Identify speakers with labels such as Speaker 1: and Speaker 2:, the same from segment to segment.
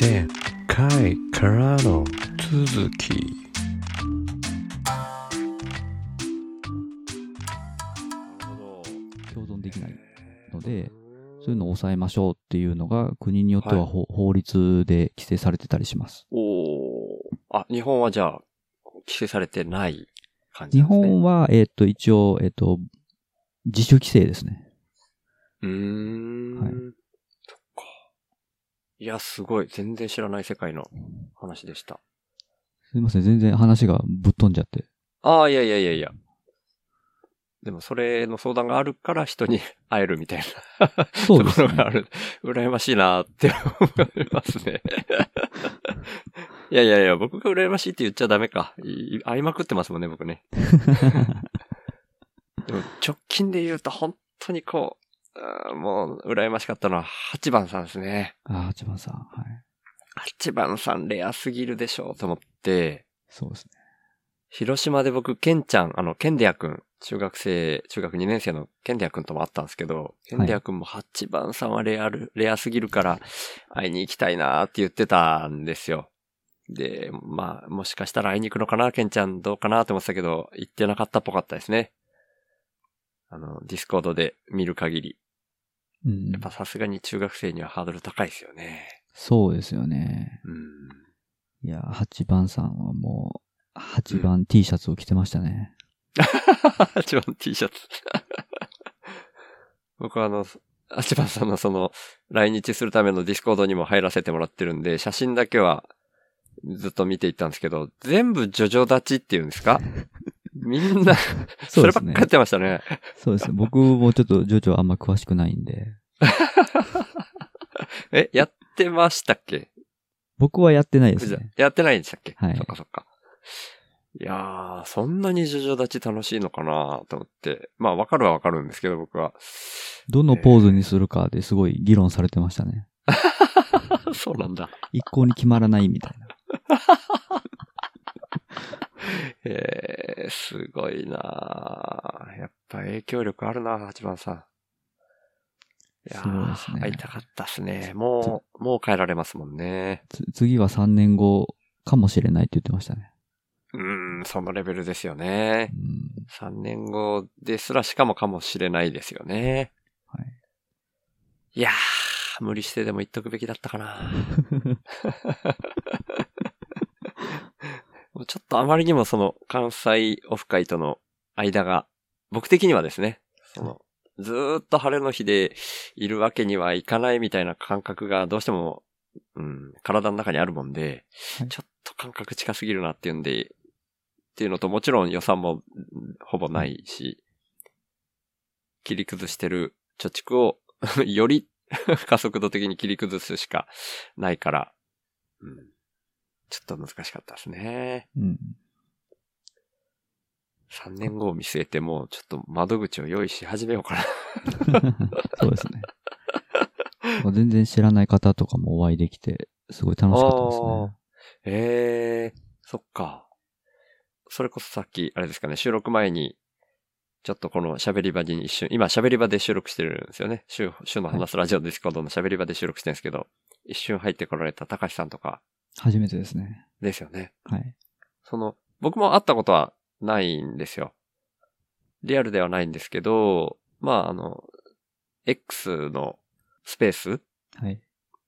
Speaker 1: 前回からの続き。
Speaker 2: 共存できないので、そういうのを抑えましょうっていうのが国によっては法,、法律で規制されてたりします。
Speaker 3: おおあ、日本はじゃあ、規制されてない感じですね。
Speaker 2: 本は、えっ、と、一応、えっ、と、自主規制ですね。
Speaker 3: うーん。
Speaker 2: はい。
Speaker 3: いや、すごい。全然知らない世界の話でした。
Speaker 2: すいません、全然話がぶっ飛んじゃって。
Speaker 3: ああ、いやいやいやいや。でも、それの相談があるから人に 会えるみたいな
Speaker 2: そうで
Speaker 3: ころがある。羨ましいなって思いますね。いやいやいや、僕が羨ましいって言っちゃダメか。い会いまくってますもんね、僕ね。でも直近で言うと本当にこう、もう羨ましかったのは8番さんですね。
Speaker 2: あ、八番さん。はい。
Speaker 3: 8番さんレアすぎるでしょうと思って、
Speaker 2: そうですね。
Speaker 3: 広島で僕、ケンちゃん、あの、ケンデア君、中学生、中学2年生のケンデア君とも会ったんですけど、ケンデア君も8番さんはレアル、レアすぎるから会いに行きたいなーって言ってたんですよ。で、まあ、もしかしたら会いに行くのかな、ケンちゃんどうかなって思ってたけど、行ってなかったっぽかったですね。あの、ディスコードで見る限り。
Speaker 2: うん
Speaker 3: やっ。ぱさすがに中学生にはハードル高いですよね。
Speaker 2: そうですよね。
Speaker 3: うん。
Speaker 2: いや、八番さんはもう、八番 T シャツを着てましたね。
Speaker 3: 8番 T シャツ。僕はあの、8番さんのその、来日するためのディスコードにも入らせてもらってるんで、写真だけはずっと見ていったんですけど、全部ジョジョ立ちっていうんですか？みんな、そ
Speaker 2: そうですね
Speaker 3: ればっかやってましたね。
Speaker 2: そうですね。僕もちょっと、ジョジョあんま詳しくないんで。
Speaker 3: え、やってましたっけ？
Speaker 2: 僕はやってないですね。
Speaker 3: やってないんでしたっけ？
Speaker 2: はい
Speaker 3: そっかそっか。いやー、そんなにジョジョ立ち楽しいのかなと思って。まあ、わかるはわかるんですけど、僕は。
Speaker 2: どのポーズにするかですごい議論されてましたね。
Speaker 3: そうなんだ。
Speaker 2: 一向に決まらないみたいな。
Speaker 3: えー、すごいなーやっぱ影響力あるな八番さん。いやー
Speaker 2: そうですね
Speaker 3: 会いたかったっすね。もう、もう帰られますもんね。
Speaker 2: つ次は3年後かもしれないって言ってましたね。
Speaker 3: うーん、そのレベルですよね
Speaker 2: う。ん。
Speaker 3: 3年後ですらしかもかもしれないですよね。
Speaker 2: はい。
Speaker 3: いやー、無理してでも言っとくべきだったかな。ちょっとあまりにもその関西オフ会との間が、僕的にはですね、その、ずーっと晴れの日でいるわけにはいかないみたいな感覚がどうしても、うん、体の中にあるもんで、
Speaker 2: はい。
Speaker 3: ちょっと感覚近すぎるなっていうんで、っていうのともちろん予算もうんほぼないし、切り崩してる貯蓄を より 加速度的に切り崩すしかないから、うん、ちょっと難しかったですね。
Speaker 2: うん。
Speaker 3: 3年後を見据えてもうちょっと窓口を用意し始めようかな。
Speaker 2: そうですね。全然知らない方とかもお会いできて、すごい楽しかったですね。
Speaker 3: ええそっか。それこそさっき、あれですかね、収録前に、ちょっとこの喋り場に一瞬、今喋り場で収録してるんですよね。週、週の話すラジオディスコードの喋り場で収録してるんですけど、一瞬入ってこられた高橋さんとか
Speaker 2: 初めてですね。
Speaker 3: ですよね。
Speaker 2: はい。
Speaker 3: その、僕も会ったことはないんですよ。リアルではないんですけど、まあ、あの、X のスペース
Speaker 2: はい。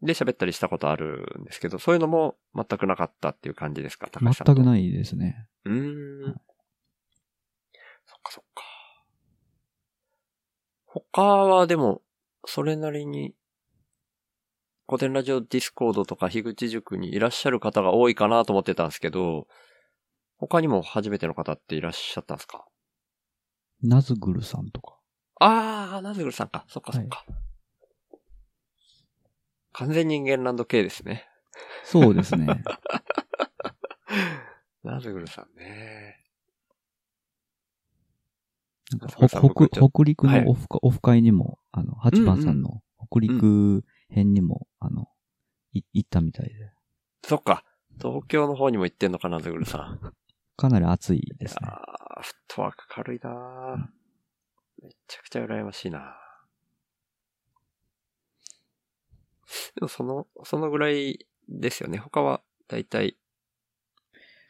Speaker 3: で喋ったりしたことあるんですけど、そういうのも全くなかったっていう感じですか？高橋さんと。
Speaker 2: 全くないですね。
Speaker 3: うーん。そっかそっか。他はでも、それなりに、コテンラジオディスコードとか樋口塾にいらっしゃる方が多いかなと思ってたんですけど、他にも初めての方っていらっしゃったんですか？
Speaker 2: ナズグルさんとか。
Speaker 3: あー、ナズグルさんか。そっかそっか。完全人間ランド系ですね。
Speaker 2: そうですね。
Speaker 3: ナズグルさんね。
Speaker 2: なんか
Speaker 3: そうそう僕ちょ
Speaker 2: 北北陸
Speaker 3: はい
Speaker 2: のオフ,、オフ会にも、あの、八番さんの北陸編にも、あの、い行ったみたいで。
Speaker 3: そっか。東京の方にも行ってんのかな、ナズグルさん。
Speaker 2: かなり熱いですね。
Speaker 3: ああ、フットワーク軽いなーめちゃくちゃ羨ましいなでもその、そのぐらいですよね。他はだいたい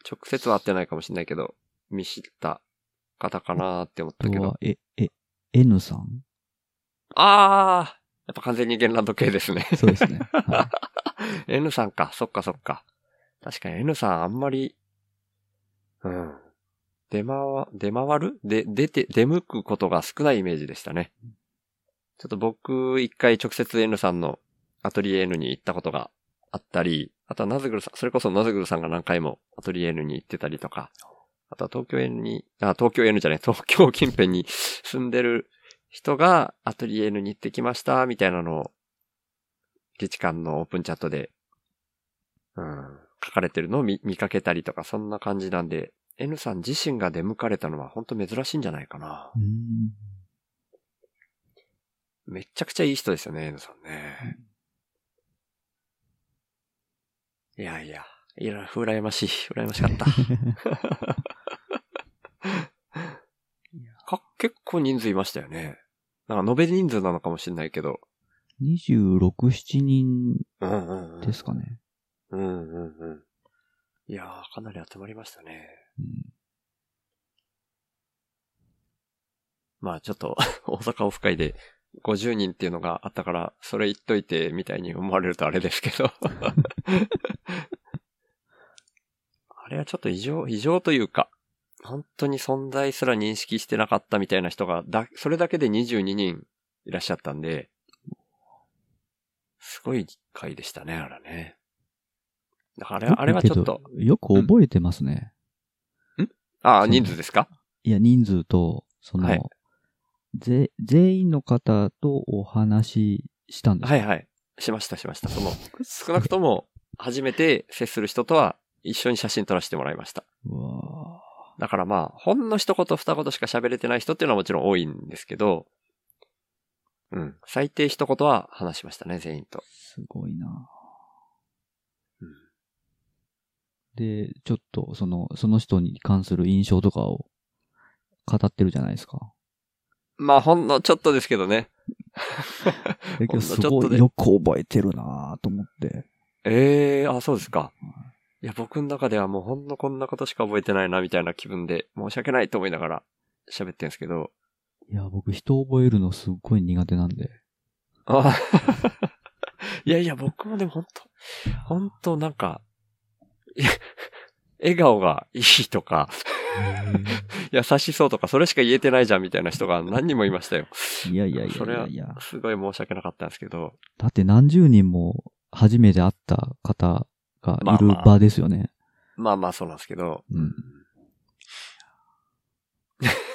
Speaker 3: 直接は会ってないかもしれないけど、見知った方かなって思ったけど
Speaker 2: え、え、N さん？
Speaker 3: あーやっぱ完全にゲンランド系ですね。
Speaker 2: そうですね。は
Speaker 3: N さんか。そっかそっか。確かに N さんあんまり、うん。出回、出回る？で、出て、出向くことが少ないイメージでしたね。ちょっと僕、一回直接 N さんのアトリエ N に行ったことがあったり、あとはナズグルさん、それこそナズグルさんが何回もアトリエ N に行ってたりとか、あとは東京 N に、あ、東京 N じゃない、東京近辺に住んでる人がアトリエ N に行ってきました、みたいなのを、議事館のオープンチャットでうん、書かれてるのを見見かけたりとか、そんな感じなんで、N さん自身が出向かれたのは本当珍しいんじゃないかな。めっちゃくちゃいい人ですよね、N さんね。いやいや、いや、羨ましい。羨ましかった。か結構人数いましたよね。なんか延べ人数なのかもしれないけど。
Speaker 2: 26、7人
Speaker 3: うんうんうん。
Speaker 2: ですかね。
Speaker 3: うんうんうん。いやー、かなり集まりましたね。
Speaker 2: うん
Speaker 3: まあちょっと、大阪オフ会で50人っていうのがあったから、それ言っといてみたいに思われるとあれですけど。あれはちょっと異常、異常というか、本当に存在すら認識してなかったみたいな人が、だ、それだけで22人いらっしゃったんで、すごい会でしたね、あれね。だからあれ、あれはちょっと、
Speaker 2: よく覚えてますね。
Speaker 3: ああ、
Speaker 2: そう
Speaker 3: 人数ですか？
Speaker 2: いや、人数と、その、
Speaker 3: はい
Speaker 2: ぜ、全員の方とお話ししたんです
Speaker 3: はいはい。しましたしました。その、少なくとも、初めて接する人とは一緒に写真撮らせてもらいました。
Speaker 2: うわ
Speaker 3: だからまあ、ほんの一言二言しか喋れてない人っていうのはもちろん多いんですけど、うん。最低一言は話しましたね、全員と。
Speaker 2: すごいな
Speaker 3: うん
Speaker 2: で、ちょっと、その、その人に関する印象とかを語ってるじゃないですか。
Speaker 3: まあ、ほんのちょっとですけどね。
Speaker 2: だけど、す
Speaker 3: ほんのちょっとで
Speaker 2: ごいよく覚えてるなと思って。
Speaker 3: ええあ、そうですか。いや、僕の中ではもうほんのこんなことしか覚えてないな、みたいな気分で、申し訳ないと思いながら喋ってんですけど。
Speaker 2: いや、僕人覚えるのすっごい苦手なんで。
Speaker 3: あ いやいや、僕もでも本当本当なんか、い や笑顔がいいとか、優しそうとか、それしか言えてないじゃんみたいな人が何人もいましたよ。
Speaker 2: いやいやいやい
Speaker 3: それはい
Speaker 2: やや。
Speaker 3: すごい申し訳なかったんですけど。
Speaker 2: だって何十人も初めて会った方がいる
Speaker 3: まあまあ
Speaker 2: 場ですよね。
Speaker 3: まあまあそうなんですけど。
Speaker 2: うん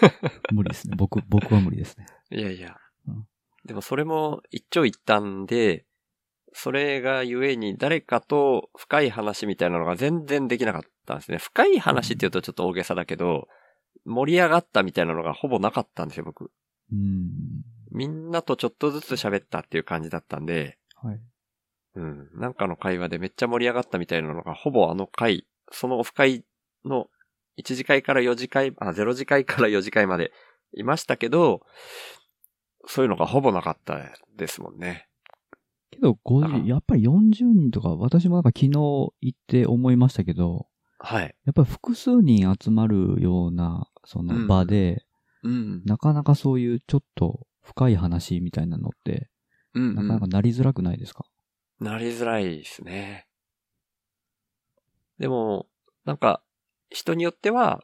Speaker 2: 無理ですね。僕、僕は無理ですね。
Speaker 3: いやいや
Speaker 2: うん。
Speaker 3: でもそれも一長一短で、それがゆえに誰かと深い話みたいなのが全然できなかったんですね。深い話って言うとちょっと大げさだけど、盛り上がったみたいなのがほぼなかったんですよ、僕。
Speaker 2: うん。
Speaker 3: みんなとちょっとずつ喋ったっていう感じだったんで、
Speaker 2: はい。
Speaker 3: うん。なんかの会話でめっちゃ盛り上がったみたいなのが、ほぼあの会、そのオフ会の1次会から4次会、あ、0次会から4次会までいましたけど、そういうのがほぼなかったですもんね。
Speaker 2: けど、
Speaker 3: あ
Speaker 2: 50、やっぱり40人とか、私もなんか昨日行って思いましたけど、
Speaker 3: はい。
Speaker 2: やっぱり複数人集まるような、その場で、
Speaker 3: うん。
Speaker 2: なかなかそういうちょっと深い話みたいなのって、
Speaker 3: うん、
Speaker 2: なかなかなりづらくないですか、
Speaker 3: なりづらいですね。でも、なんか、人によっては、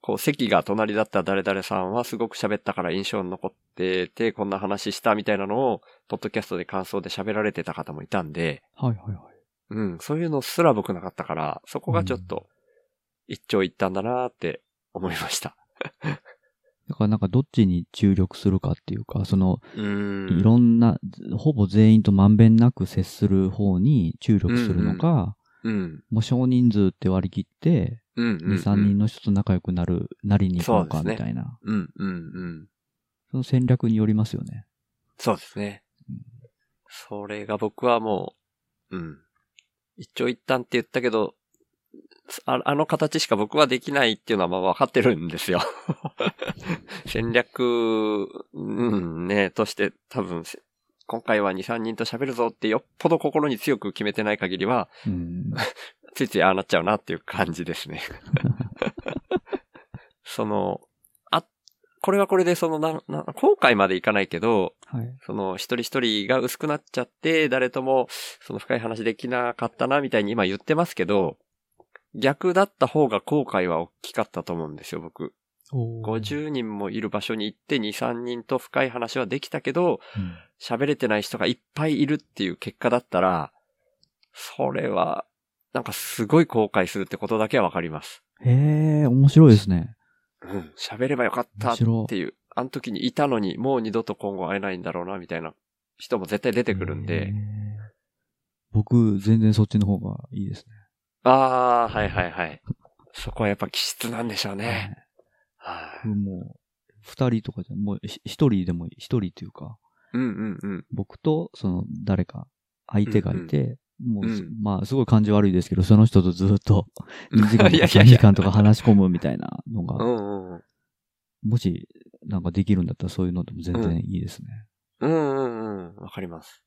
Speaker 3: こう、席が隣だった誰々さんはすごく喋ったから印象に残ってて、こんな話したみたいなのを、ポッドキャストで感想で喋られてた方もいたんで、
Speaker 2: はいはいはい。
Speaker 3: うん、そういうのすら僕なかったから、そこがちょっと、一長一短だなーって思いました。
Speaker 2: だからなんかどっちに注力するかっていうか、その、
Speaker 3: うん
Speaker 2: いろんな、ほぼ全員とまんべんなく接する方に注力するのか、
Speaker 3: うん。
Speaker 2: もう少人数って割り切って、
Speaker 3: うん。うん。
Speaker 2: 2、3人の人と仲良くなる、なりに行こうかみたいな。
Speaker 3: うん、うん、うん。
Speaker 2: その戦略によりますよね。
Speaker 3: そうですね。それが僕はもう、うん。一長一短って言ったけど、ああの形しか僕はできないっていうのはまあ分かってるんですよ。戦略、うんね、として多分せ今回は2、3人と喋るぞってよっぽど心に強く決めてない限りは、
Speaker 2: うん。
Speaker 3: ついついああなっちゃうなっていう感じですね。その、あ、これはこれでそのな、な、後悔までいかないけど、
Speaker 2: はい。
Speaker 3: その一人一人が薄くなっちゃって、誰ともその深い話できなかったなみたいに今言ってますけど、逆だった方が後悔は大きかったと思うんですよ、僕。
Speaker 2: おー
Speaker 3: 50人もいる場所に行って2、3人と深い話はできたけど、
Speaker 2: うん
Speaker 3: 喋れてない人がいっぱいいるっていう結果だったら、それは、なんかすごい後悔するってことだけはわかります。
Speaker 2: へえ、面白いですね。
Speaker 3: うん。喋ればよかったっていう、あの時にいたのにもう二度と今後会えないんだろうなみたいな人も絶対出てくるん
Speaker 2: へ
Speaker 3: で、
Speaker 2: ー僕、全然そっちの方がいいですね。
Speaker 3: ああ、はいはいはい。そこはやっぱ気質なんでしょうね。はい。
Speaker 2: 僕もう、二人とかじゃ、もうひ一人でも一人というか、
Speaker 3: うんうんうん。
Speaker 2: 僕と、その、誰か、相手がいて、もう、
Speaker 3: うん
Speaker 2: まあ、すごい感じ悪いですけど、その人とずっと、2時間とか3
Speaker 3: いやいやいや
Speaker 2: 時間とか話し込むみたいなの
Speaker 3: う
Speaker 2: が、
Speaker 3: んうんうん。
Speaker 2: もし、なんかできるんだったらそういうのでも全然いいですね。
Speaker 3: うんうんうん。わかります。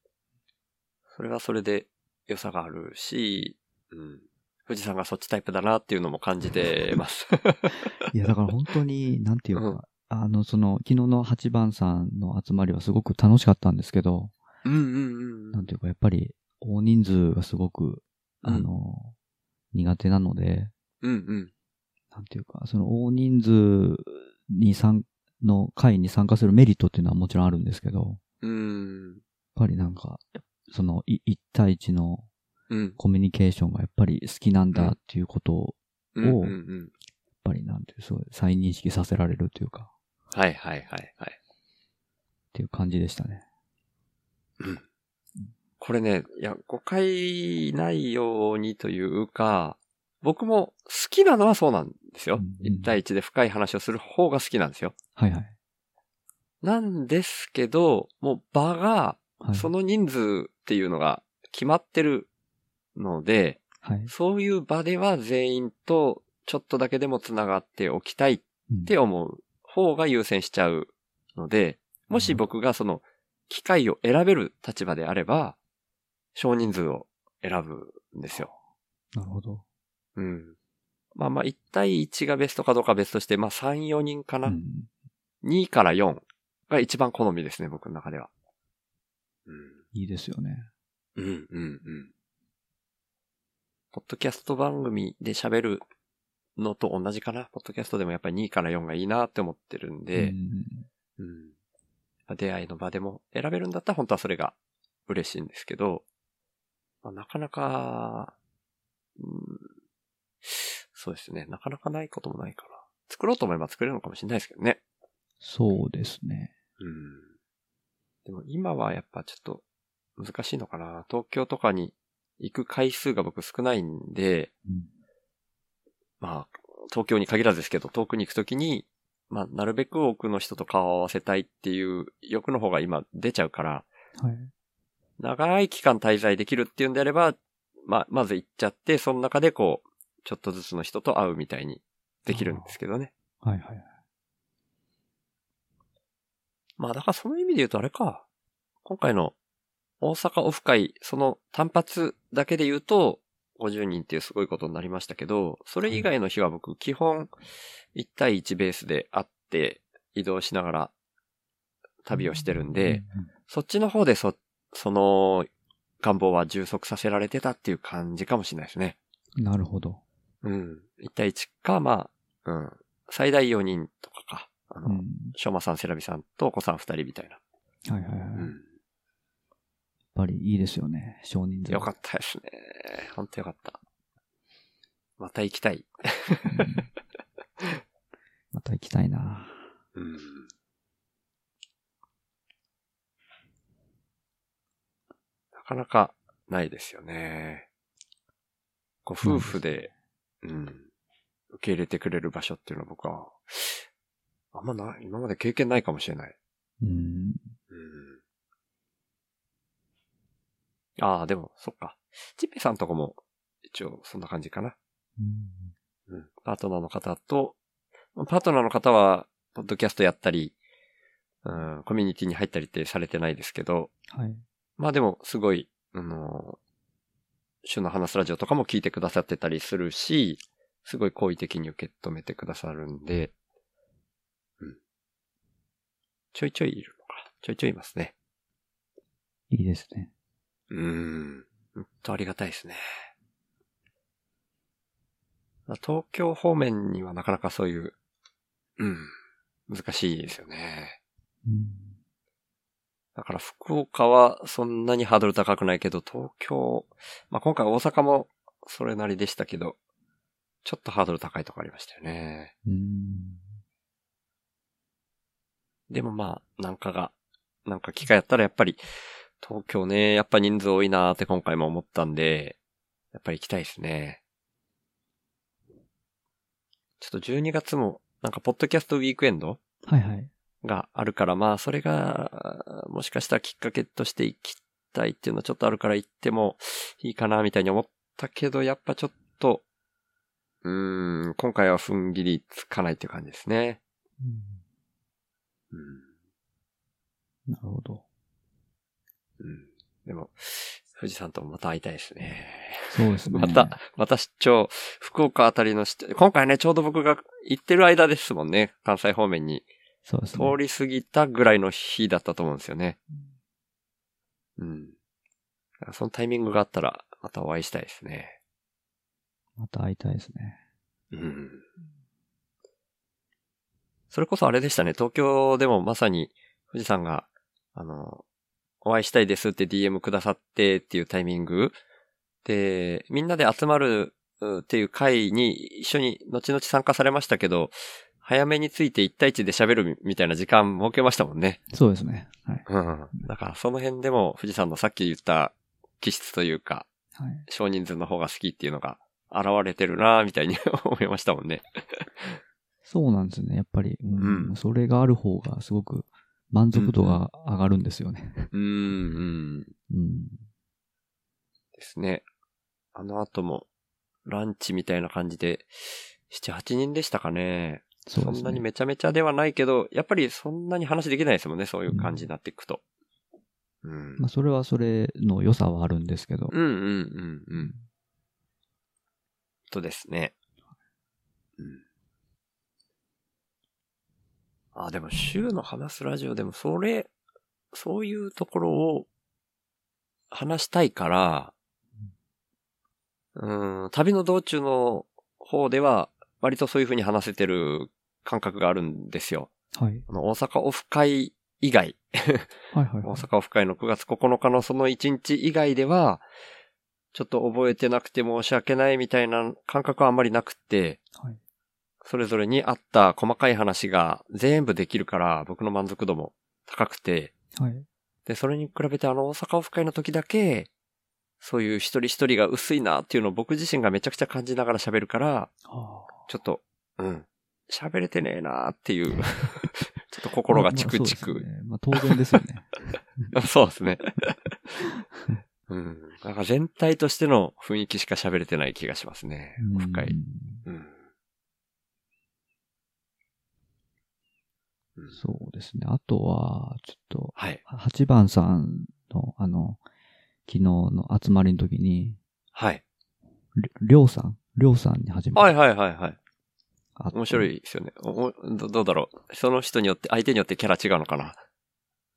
Speaker 3: それはそれで良さがあるし、うん。富士山がそっちタイプだなっていうのも感じてます。
Speaker 2: いや、だから本当に、なんていうか、
Speaker 3: うん
Speaker 2: あの、その、昨日の8番さんの集まりはすごく楽しかったんですけど、
Speaker 3: うんうんうん
Speaker 2: なんていうか、やっぱり、大人数がすごく、あの、苦手なので、
Speaker 3: うんうん。
Speaker 2: なんていうか、その大人数に参、の会に参加するメリットっていうのはもちろんあるんですけど、
Speaker 3: うん。
Speaker 2: やっぱりなんか、その、い一対一の
Speaker 3: うん。
Speaker 2: コミュニケーションがやっぱり好きなんだっていうことを、
Speaker 3: うんうんうん。
Speaker 2: やっぱりなんていう、そう、再認識させられるというか、
Speaker 3: はいはいはいはい。
Speaker 2: っていう感じでしたね。
Speaker 3: これね、いや、誤解ないようにというか、僕も好きなのはそうなんですよ
Speaker 2: うん。
Speaker 3: 一対一で深い話をする方が好きなんですよ。
Speaker 2: はいはい。
Speaker 3: なんですけど、もう場が、
Speaker 2: はい、
Speaker 3: その人数っていうのが決まってるので、
Speaker 2: はい。
Speaker 3: そういう場では全員とちょっとだけでも繋がっておきたいっ
Speaker 2: うん
Speaker 3: て思う方が優先しちゃうので、もし僕がその機会を選べる立場であれば、少人数を選ぶんですよ。
Speaker 2: なるほど。
Speaker 3: うん。まあまあ1対1がベストかどうかは別として、まあ3、4人かな。
Speaker 2: うん
Speaker 3: 2から4が一番好みですね、僕の中では。
Speaker 2: いいですよね。
Speaker 3: うん。うん、うん、うん。ポッドキャスト番組で喋るのと同じかな。ポッドキャストでもやっぱり2から4がいいなって思ってるんで、
Speaker 2: うん
Speaker 3: うん。出会いの場でも選べるんだったら本当はそれが嬉しいんですけど、まあ、なかなか、うん、そうですね。なかなかないこともないかな。作ろうと思えば作れるのかもしれないですけどね。
Speaker 2: そうですね。
Speaker 3: うん。でも今はやっぱちょっと難しいのかな。東京とかに行く回数が僕少ないんで、
Speaker 2: うん
Speaker 3: まあ、東京に限らずですけど、遠くに行くときに、まあ、なるべく多くの人と顔を合わせたいっていう欲の方が今出ちゃうから、
Speaker 2: はい。
Speaker 3: 長い期間滞在できるっていうんであれば、まあ、まず行っちゃって、その中でこう、ちょっとずつの人と会うみたいにできるんですけどね。
Speaker 2: はいはい。
Speaker 3: まあ、だからその意味で言うとあれか。今回の大阪オフ会、その単発だけで言うと、50人っていうすごいことになりましたけど、それ以外の日は僕、基本、1対1ベースで会って、移動しながら旅をしてるんで、そっちの方でそ、その願望は充足させられてたっていう感じかもしれないですね。
Speaker 2: うん、なるほど。
Speaker 3: うん。1対1か、まあ、うん。最大4人とかか。あの、
Speaker 2: うん。
Speaker 3: しょうまさん、セラビさんとお子さん2人みたいな。
Speaker 2: はいはいはい。
Speaker 3: うん。
Speaker 2: ぱりいいですよね。少人数。
Speaker 3: よかったですね。ほんとよかった。また行きたい。
Speaker 2: うんまた行きたいな。
Speaker 3: うん。なかなかないですよね。ご夫婦で、うん。受け入れてくれる場所っていうのは僕は、あんまな、今まで経験ないかもしれない。
Speaker 2: うん。
Speaker 3: うん。ああ、でも、そっか。チッペさんとこも、一応、そんな感じかな。
Speaker 2: うん
Speaker 3: うん。パートナーの方と、パートナーの方は、ポッドキャストやったり、うん、コミュニティに入ったりってされてないですけど、
Speaker 2: はい。
Speaker 3: まあでも、すごい、あの、週の話すラジオとかも聞いてくださってたりするし、すごい好意的に受け止めてくださるんで、うん。ちょいちょいいるのか。ちょいちょいいますね。
Speaker 2: いいですね。
Speaker 3: うーん。ほんとありがたいですね。東京方面にはなかなかそういう、うん、難しいですよね。
Speaker 2: うん。
Speaker 3: だから福岡はそんなにハードル高くないけど、東京、まあ、今回大阪もそれなりでしたけど、ちょっとハードル高いとこありましたよね。
Speaker 2: うん。
Speaker 3: でもまあ、なんかが、なんか機会やったらやっぱり、東京ね、やっぱ人数多いなーって今回も思ったんで、やっぱり行きたいですね。ちょっと12月も、なんかポッドキャストウィークエンド
Speaker 2: はいはい。
Speaker 3: があるから、まあ、それが、もしかしたらきっかけとして行きたいっていうのはちょっとあるから行ってもいいかな、みたいに思ったけど、やっぱちょっと、うーん、今回は踏ん切りつかないっていう感じですね。
Speaker 2: うん
Speaker 3: うん。
Speaker 2: なるほど。
Speaker 3: うん。でも、富士山ともまた会いたいですね。
Speaker 2: そうですね。
Speaker 3: また、また出張、福岡あたりの出今回ね、ちょうど僕が行ってる間ですもんね。関西方面に
Speaker 2: そうですね。
Speaker 3: 通り過ぎたぐらいの日だったと思うんですよね。うん。そのタイミングがあったら、またお会いしたいですね。
Speaker 2: また会いたいですね。
Speaker 3: うん。それこそあれでしたね。東京でもまさに富士山が、あの、お会いしたいですって DM くださってっていうタイミングで、みんなで集まるうっていう会に一緒に後々参加されましたけど、早めについて1対1で喋るみみたいな時間設けましたもんね。
Speaker 2: そうですね。はい。
Speaker 3: うん。だからその辺でも富士山のさっき言った気質というか、
Speaker 2: はい。
Speaker 3: 少人数の方が好きっていうのが現れてるなみたいに 思いましたもんね。
Speaker 2: そうなんですね。やっぱり、うん
Speaker 3: うん
Speaker 2: それがある方がすごく満足度が上がるんですよね。
Speaker 3: うーん、うん。
Speaker 2: うん。
Speaker 3: ですね。あの後も、ランチみたいな感じで、7、8人でしたかね。
Speaker 2: そね。
Speaker 3: そんなにめちゃめちゃではないけど、やっぱりそんなに話できないですもんね、そういう感じになっていくと。うん。
Speaker 2: まあ、それはそれの良さはあるんですけど。
Speaker 3: うんうんうんうん。とですね。うん。あ、でも週の話すラジオでもそれ、そういうところを話したいから、うん、旅の道中の方では割とそういう風に話せてる感覚があるんですよ。
Speaker 2: はい。
Speaker 3: あの大阪オフ会以外、
Speaker 2: はいはい、はい。
Speaker 3: 大阪オフ会の9月9日のその1日以外では、ちょっと覚えてなくて申し訳ないみたいな感覚はあんまりなくって、
Speaker 2: はい。
Speaker 3: それぞれに合った細かい話が全部できるから僕の満足度も高くて、
Speaker 2: はい。
Speaker 3: で、それに比べてあの大阪オフ会の時だけ、そういう一人一人が薄いなっていうのを僕自身がめちゃくちゃ感じながら喋るから、
Speaker 2: あ
Speaker 3: ちょっと、うん、喋れてねえなっていう、ちょっと心がチクチク
Speaker 2: まあ当然ですよね。
Speaker 3: そうですね。うん。なんか全体としての雰囲気しか喋れてない気がしますね。オフ会。
Speaker 2: うんそうですね。あとは、ちょっと、
Speaker 3: はい。
Speaker 2: 8番さんの、あの、昨日の集まりの時に、
Speaker 3: はい。
Speaker 2: りりょうさん？りょうさんに初めて
Speaker 3: はいはいはいはい。面白いですよね。どどうだろう？その人によって、相手によってキャラ違うのかな？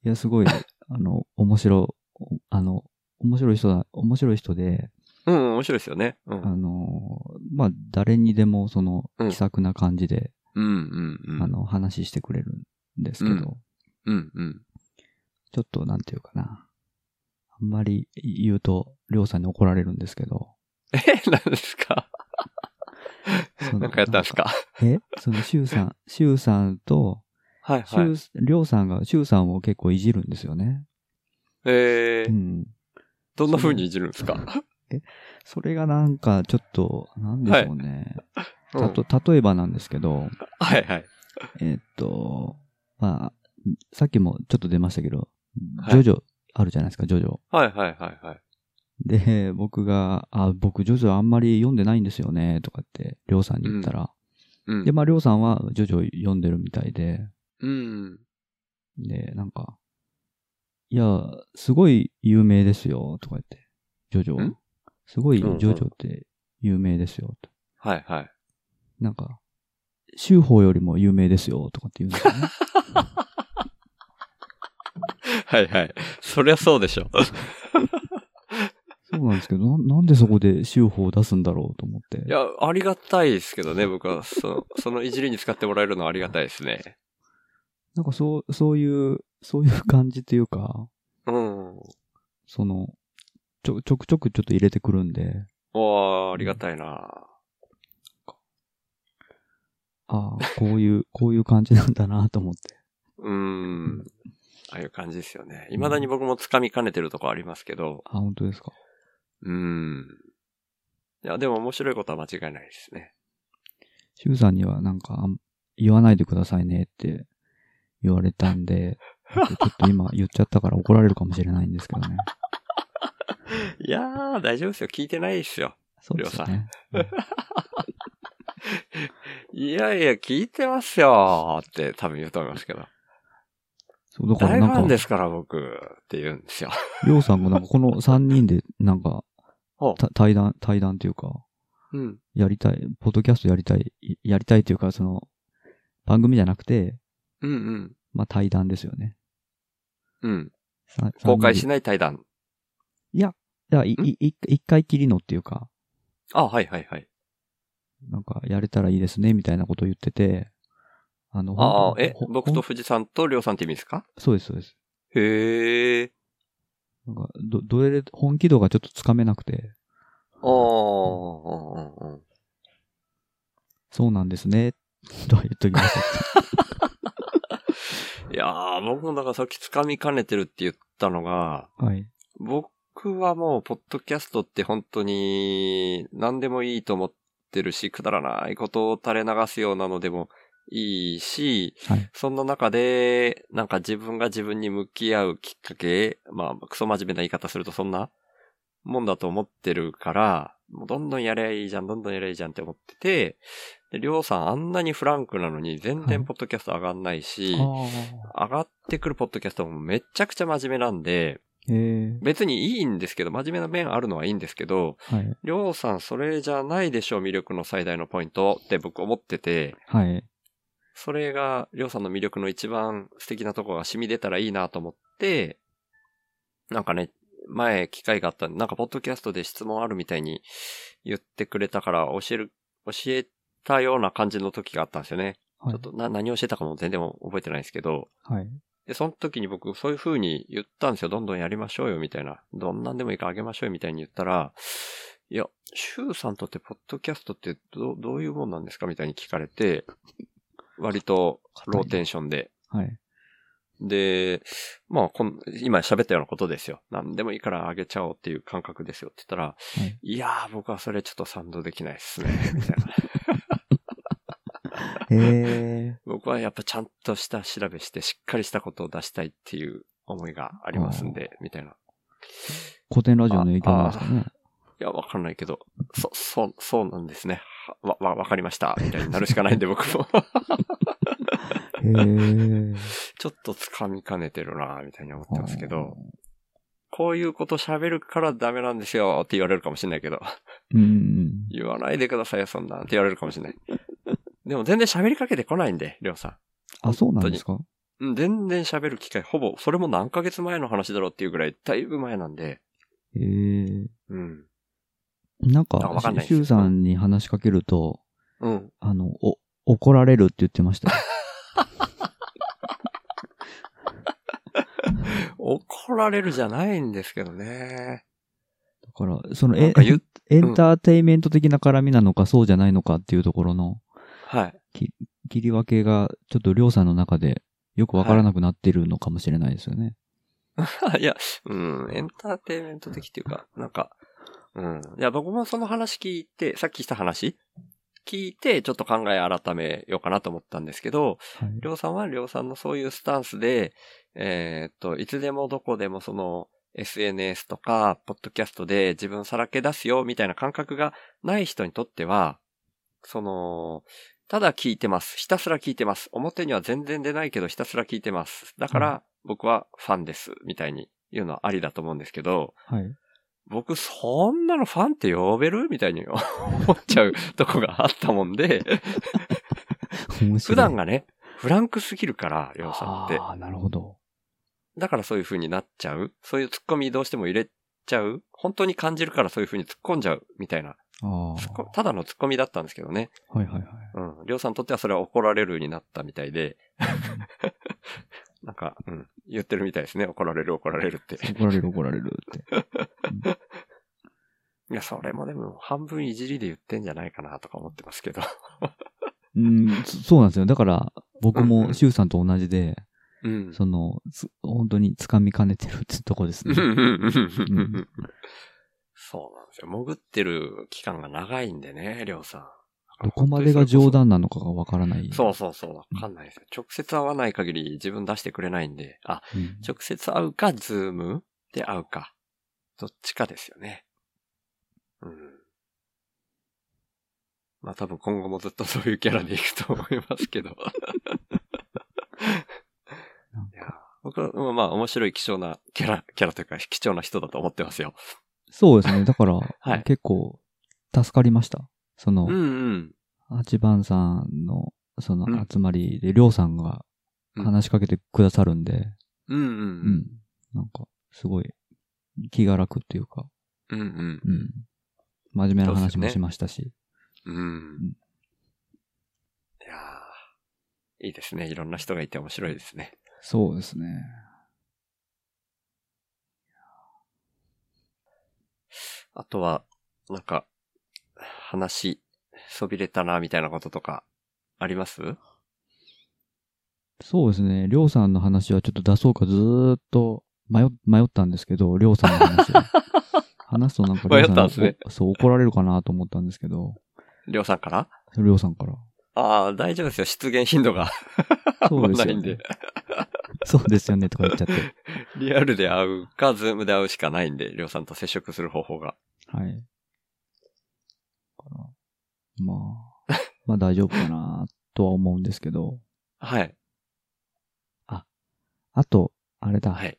Speaker 2: いや、すごい、あの、面白、あの、面白い人だ、面白い人で、
Speaker 3: うん、面白いですよね。う
Speaker 2: あ
Speaker 3: ん。
Speaker 2: の、まあ、誰にでも、その、
Speaker 3: うん
Speaker 2: 気さくな感じで、
Speaker 3: うんうんうん。
Speaker 2: あの、話してくれるんですけど、
Speaker 3: うんうん。
Speaker 2: ちょっと、なんていうかな。あんまり言うと、りょうさんに怒られるんですけど、
Speaker 3: え、何ですか？
Speaker 2: その
Speaker 3: なんかやったんですか？
Speaker 2: え？その、シュウさん、シュウさんと、
Speaker 3: はいはい。
Speaker 2: りょうさんが、シュウさんを結構いじるんですよね。
Speaker 3: えー、
Speaker 2: うん。
Speaker 3: どんな風にいじるんですか？
Speaker 2: それがなんか、ちょっと、なんでしょうね。た
Speaker 3: うん
Speaker 2: と、例えばなんですけど、
Speaker 3: はいはい。
Speaker 2: えっと、まあ、さっきもちょっと出ましたけど、
Speaker 3: はい
Speaker 2: ジョジョあるじゃないですか、ジョジョ。
Speaker 3: はいはいはいはい。
Speaker 2: で、僕が、あ、僕、ジョジョあんまり読んでないんですよね、とかって、りょうさんに言ったら、
Speaker 3: うん。
Speaker 2: で、まあ、りょうさんはジョジョ読んでるみたいで、
Speaker 3: うん。
Speaker 2: で、なんか、いや、すごい有名ですよ、とか言って。ジョジョ
Speaker 3: ん。
Speaker 2: すごい、ジョジョって有名ですよ、と。
Speaker 3: はいはい。
Speaker 2: なんか、修法よりも有名ですよ、とかって言うんですよね。
Speaker 3: はいはい。そりゃそうでしょ。
Speaker 2: そうなんですけど、ななんでそこで修法を出すんだろうと思って。
Speaker 3: いや、ありがたいですけどね、僕は。そそのいじりに使ってもらえるのはありがたいですね。
Speaker 2: なんかそう、そういう、そういう感じというか、
Speaker 3: うん。
Speaker 2: その、ちょ、ちょくちょくちょっと入れてくるんで、
Speaker 3: おー、ありがたいな
Speaker 2: ああ、こういう、こういう感じなんだなと思って。
Speaker 3: うーん。ああいう感じですよね。未だに僕も掴みかねてるとこありますけど。
Speaker 2: あ、本当ですか。
Speaker 3: うーん。いや、でも面白いことは間違いないですね。
Speaker 2: シュウさんにはなんか、言わないでくださいねって言われたんで、ちょっと今言っちゃったから怒られるかもしれないんですけどね。
Speaker 3: いやー、大丈夫ですよ。聞いてないですよ。
Speaker 2: そうですよね。
Speaker 3: いやいや、聞いてますよーって多分言うと思いますけど。
Speaker 2: そう、だから
Speaker 3: 大
Speaker 2: なんか、
Speaker 3: ファンですから、僕って言うんですよ。
Speaker 2: りょうさんもなんかこの3人でなんか、対談、対談というか、
Speaker 3: うん。
Speaker 2: やりたい、ポッドキャストやりたい、いやりたいというか、その、番組じゃなくて、
Speaker 3: うんうん。
Speaker 2: まあ対談ですよね。
Speaker 3: うん。
Speaker 2: さ
Speaker 3: 公開しない対談。
Speaker 2: いや、いや、い、い、い一回きりのっていうか、
Speaker 3: あ、はいはいはい。
Speaker 2: なんか、やれたらいいですね、みたいなことを言ってて、あの、
Speaker 3: ああえ
Speaker 2: ほ、
Speaker 3: 僕と
Speaker 2: ほん
Speaker 3: 藤さんとりょうさんって意味ですか？
Speaker 2: そうです、そうです。
Speaker 3: へえ。
Speaker 2: なんか、ど、どれで、本気度がちょっとつかめなくて、
Speaker 3: ああ、うんうんうん。
Speaker 2: そうなんですね、とは言っときました。
Speaker 3: いやー、僕もだからさっき掴みかねてるって言ったのが、
Speaker 2: はい。
Speaker 3: 僕はもう、ポッドキャストって本当に何でもいいと思ってるし、くだらないことを垂れ流すようなのでもいいし、
Speaker 2: はい。
Speaker 3: そんな中で、なんか自分が自分に向き合うきっかけ、まあ、クソ真面目な言い方するとそんなもんだと思ってるから、もうどんどんやりゃいいじゃん、どんどんやりゃいいじゃんって思ってて、で、りょうさんあんなにフランクなのに全
Speaker 2: はい
Speaker 3: 然ポッドキャスト上がんないし、
Speaker 2: あ
Speaker 3: 上がってくるポッドキャストもめちゃくちゃ真面目なんで。別にいいんですけど、真面目な面あるのはいいんですけど、
Speaker 2: はい。
Speaker 3: りょうさんそれじゃないでしょう、魅力の最大のポイントって僕思ってて、
Speaker 2: はい。
Speaker 3: それがりょうさんの魅力の一番素敵なところが染み出たらいいなと思って、なんかね、前機会があったんで、なんかポッドキャストで質問あるみたいに言ってくれたから教える、教えたような感じの時があったんですよね。
Speaker 2: はい
Speaker 3: ちょっとな、何をしてたかも全然覚えてないんですけど、
Speaker 2: はい。
Speaker 3: で、その時に僕、そういう風に言ったんですよ。どんどんやりましょうよ、みたいな。どんなんでもいいからあげましょうよ、みたいに言ったら、いや、シュウさんとって、ポッドキャストってど、どういうもんなんですかみたいに聞かれて、割とローテンションで。
Speaker 2: はい。
Speaker 3: で、まあこん、今喋ったようなことですよ。何でもいいからあげちゃおうっていう感覚ですよって言ったら、
Speaker 2: はい。
Speaker 3: いやー、僕はそれちょっと賛同できないですね、みたいな。
Speaker 2: へえ。
Speaker 3: 僕はやっぱちゃんとした調べして、しっかりしたことを出したいっていう思いがありますんで、みたいな。
Speaker 2: 古典ラジオの影響なんですかね。
Speaker 3: いや、わかんないけど、そ、そう、そうなんですね。はわ、わ、わかりました。みたいになるしかないんで、僕も。
Speaker 2: へえ。
Speaker 3: ちょっと掴みかねてるなみたいに思ってますけど、こういうこと喋るからダメなんですよって言われるかもしれないけど、
Speaker 2: うん。
Speaker 3: 言わないでくださいよ、そんなんって言われるかもしれない。でも全然喋りかけてこないんで、りょうさ
Speaker 2: あ、そうなんですか？
Speaker 3: ん。うん、全然喋る機会、ほぼ、それも何ヶ月前の話だろうっていうぐらい、だいぶ前なんで、
Speaker 2: へえ。
Speaker 3: うん。
Speaker 2: なん
Speaker 3: あわか
Speaker 2: か
Speaker 3: ん
Speaker 2: シュウさんに話しかけると、
Speaker 3: うん。
Speaker 2: あの、お、怒られるって言ってましたよ。
Speaker 3: 怒られるじゃないんですけどね。
Speaker 2: だから、そのエエンターテイメント的な絡みなのかそうじゃないのかっていうところの
Speaker 3: はい。
Speaker 2: 切り分けが、ちょっとりょうさんの中でよくわからなくなってるのかもしれないですよね。
Speaker 3: いや、うん、エンターテイメント的っていうか、なんか、うん。いや、僕もその話聞いて、さっきした話？聞いて、ちょっと考え改めようかなと思ったんですけど、
Speaker 2: はい。
Speaker 3: りょうさんはりょうさんのそういうスタンスで、えーっと、いつでもどこでもその、SNS とか、ポッドキャストで自分さらけ出すよ、みたいな感覚がない人にとっては、その、ただ聞いてます。ひたすら聞いてます。表には全然出ないけどひたすら聞いてます。だから、僕はファンです。みたいに言うのはありだと思うんですけど、
Speaker 2: はい。
Speaker 3: 僕そんなのファンって呼べる？みたいに思っちゃう とこがあったもんで。普段がね、フランクすぎるから、りょうさんって。
Speaker 2: ああ、なるほど。
Speaker 3: だからそういう風になっちゃう？そういうツッコミどうしても入れちゃう？本当に感じるからそういう風に突っ込んじゃう？みたいな。ただのツッコミだったんですけどね。
Speaker 2: はいはいはい。
Speaker 3: うん。りょうさんにとってはそれは怒られるになったみたいで。なんか、うん。言ってるみたいですね。怒られる怒られるって。
Speaker 2: 怒られる怒られるって。
Speaker 3: いや、それもでも半分いじりで言ってんじゃないかなとか思ってますけど。
Speaker 2: うん、そそうなんですよ。だから、僕
Speaker 3: うんう
Speaker 2: も、
Speaker 3: ん
Speaker 2: シュウさんと同じで、
Speaker 3: うん。
Speaker 2: その、つ本当に掴みかねてるってとこですね。
Speaker 3: うんうんうんうん
Speaker 2: うん
Speaker 3: そうなんですよ。潜ってる期間が長いんでね、りょうさん。
Speaker 2: どこまでが冗談なのかがわからない。
Speaker 3: そうそうそう、わかんないですよ。直接会わない限り自分出してくれないんで、あ、
Speaker 2: うん
Speaker 3: 直接会うか、ズーム？で会うか。どっちかですよね。うん。まあ多分今後もずっとそういうキャラでいくと思いますけど。いや僕は、まあ面白い貴重なキャラ、キャラというか貴重な人だと思ってますよ。
Speaker 2: そうですね。だから、
Speaker 3: はい
Speaker 2: 結構、助かりました。その
Speaker 3: うん、うん。
Speaker 2: 八番さんの、その
Speaker 3: うん
Speaker 2: 集まりで、りょうさんが
Speaker 3: うん
Speaker 2: 話しかけてくださるんで、
Speaker 3: うんう。
Speaker 2: うんん。なんか、すごい、気が楽っていうか、
Speaker 3: うんうん。
Speaker 2: うん。真面目な話もしましたし。
Speaker 3: うん。いやーいいですね。いろんな人がいて面白いですね。
Speaker 2: そうですね。
Speaker 3: あとは、なんか、話、そびれたな、みたいなこととか、あります？
Speaker 2: そうですね。りょうさんの話はちょっと出そうかずーっと迷迷ったんですけど、りょうさんの話を。話すとなんかりょうさん
Speaker 3: んね
Speaker 2: おそう怒られるかなと思ったんですけど、
Speaker 3: りょうさんから？
Speaker 2: りょうさんから。
Speaker 3: ああ、大丈夫ですよ。出現頻度が
Speaker 2: そうですよね。そうですよねとか言っちゃって。
Speaker 3: リアルで会うか、ズームで会うしかないんで、りょうさんと接触する方法が。
Speaker 2: はい。まあ、まあ大丈夫かなとは思うんですけど、
Speaker 3: はい。
Speaker 2: あと、あれだ、
Speaker 3: はい。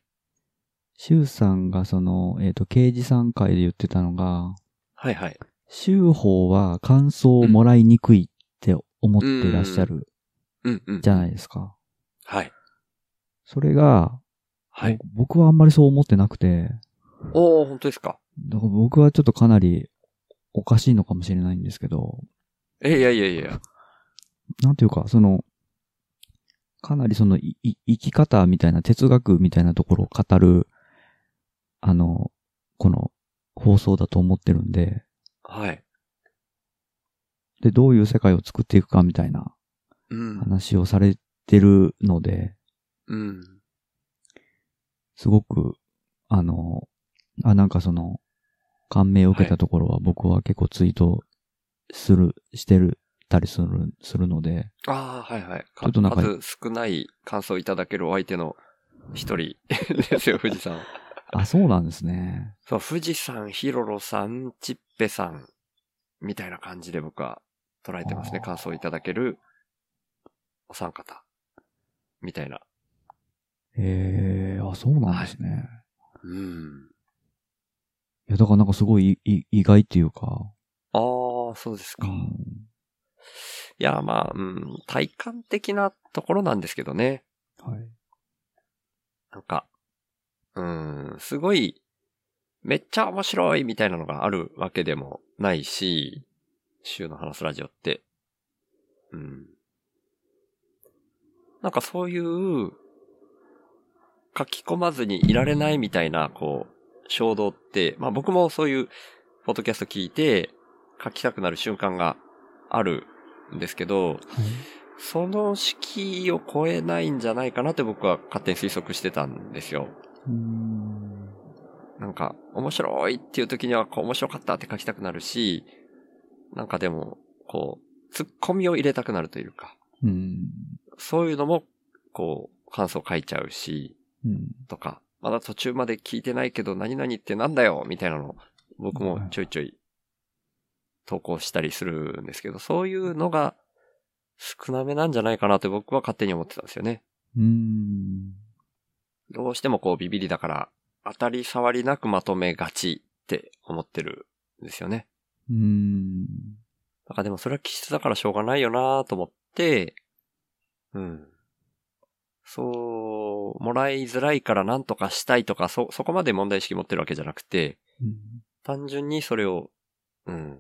Speaker 2: シュウさんがその、えっ、と、刑事さん会で言ってたのが、
Speaker 3: はいはい。
Speaker 2: シュウ法は感想をもらいにくいって思っていらっしゃる
Speaker 3: うんうん。
Speaker 2: じゃないですか。
Speaker 3: はい。
Speaker 2: それが、
Speaker 3: はい。
Speaker 2: ぼ僕はあんまりそう思ってなくて、
Speaker 3: おー、本当ですか？
Speaker 2: だから僕はちょっとかなりおかしいのかもしれないんですけど、
Speaker 3: え、いやいやいや。
Speaker 2: なんていうか、その、かなりその、いい生き方みたいな哲学みたいなところを語る、あの、この放送だと思ってるんで、
Speaker 3: はい。
Speaker 2: で、どういう世界を作っていくかみたいな
Speaker 3: うん。
Speaker 2: 話をされてるので、
Speaker 3: うん。
Speaker 2: すごく、あの、あ、なんかその、感銘を受けたところは僕は結構ツイートする、してる、たりする、するので、
Speaker 3: ああ、はいはい。
Speaker 2: ちょっとなんか
Speaker 3: 数少ない感想いただけるお相手の一人 ですよ、富士山。
Speaker 2: あ、そうなんですね。
Speaker 3: そう、富士山、ヒロロさん、チッペさん、みたいな感じで僕は捉えてますね。感想いただけるお三方。みたいな。
Speaker 2: へえ、あ、そうなんですね。
Speaker 3: うん。
Speaker 2: いや、だからなんかすごいい意外っていうか、
Speaker 3: ああ、そうですか。い
Speaker 2: うん、
Speaker 3: や、まあ、うん、体感的なところなんですけどね。
Speaker 2: はい。
Speaker 3: なんか、うん、すごい、めっちゃ面白いみたいなのがあるわけでもないし、週の話すラジオって。うん。なんかそういう、書き込まずにいられないみたいな、こう、衝動って、まあ僕もそういう、ポッドキャスト聞いて、書きたくなる瞬間があるんですけど、その敷居を超えないんじゃないかなって僕は勝手に推測してたんですよ。
Speaker 2: ん。
Speaker 3: なんか、面白いっていう時には、こう、面白かったって書きたくなるし、なんかでも、こう、突っ込みを入れたくなるというか、
Speaker 2: うん。
Speaker 3: そういうのも、こう、感想書いちゃうし、
Speaker 2: うん。
Speaker 3: とか、まだ途中まで聞いてないけど、何々ってなんだよみたいなの、僕もちょいちょい投稿したりするんですけど、そういうのが少なめなんじゃないかなって僕は勝手に思ってたんですよね。
Speaker 2: うーん。
Speaker 3: どうしてもこうビビりだから、当たり障りなくまとめがちって思ってるんですよね。
Speaker 2: うーん。
Speaker 3: だからでもそれは気質だからしょうがないよなと思って、うん。そう、もらいづらいから何とかしたいとか、そ、そこまで問題意識持ってるわけじゃなくて、
Speaker 2: うん
Speaker 3: 単純にそれを、うん。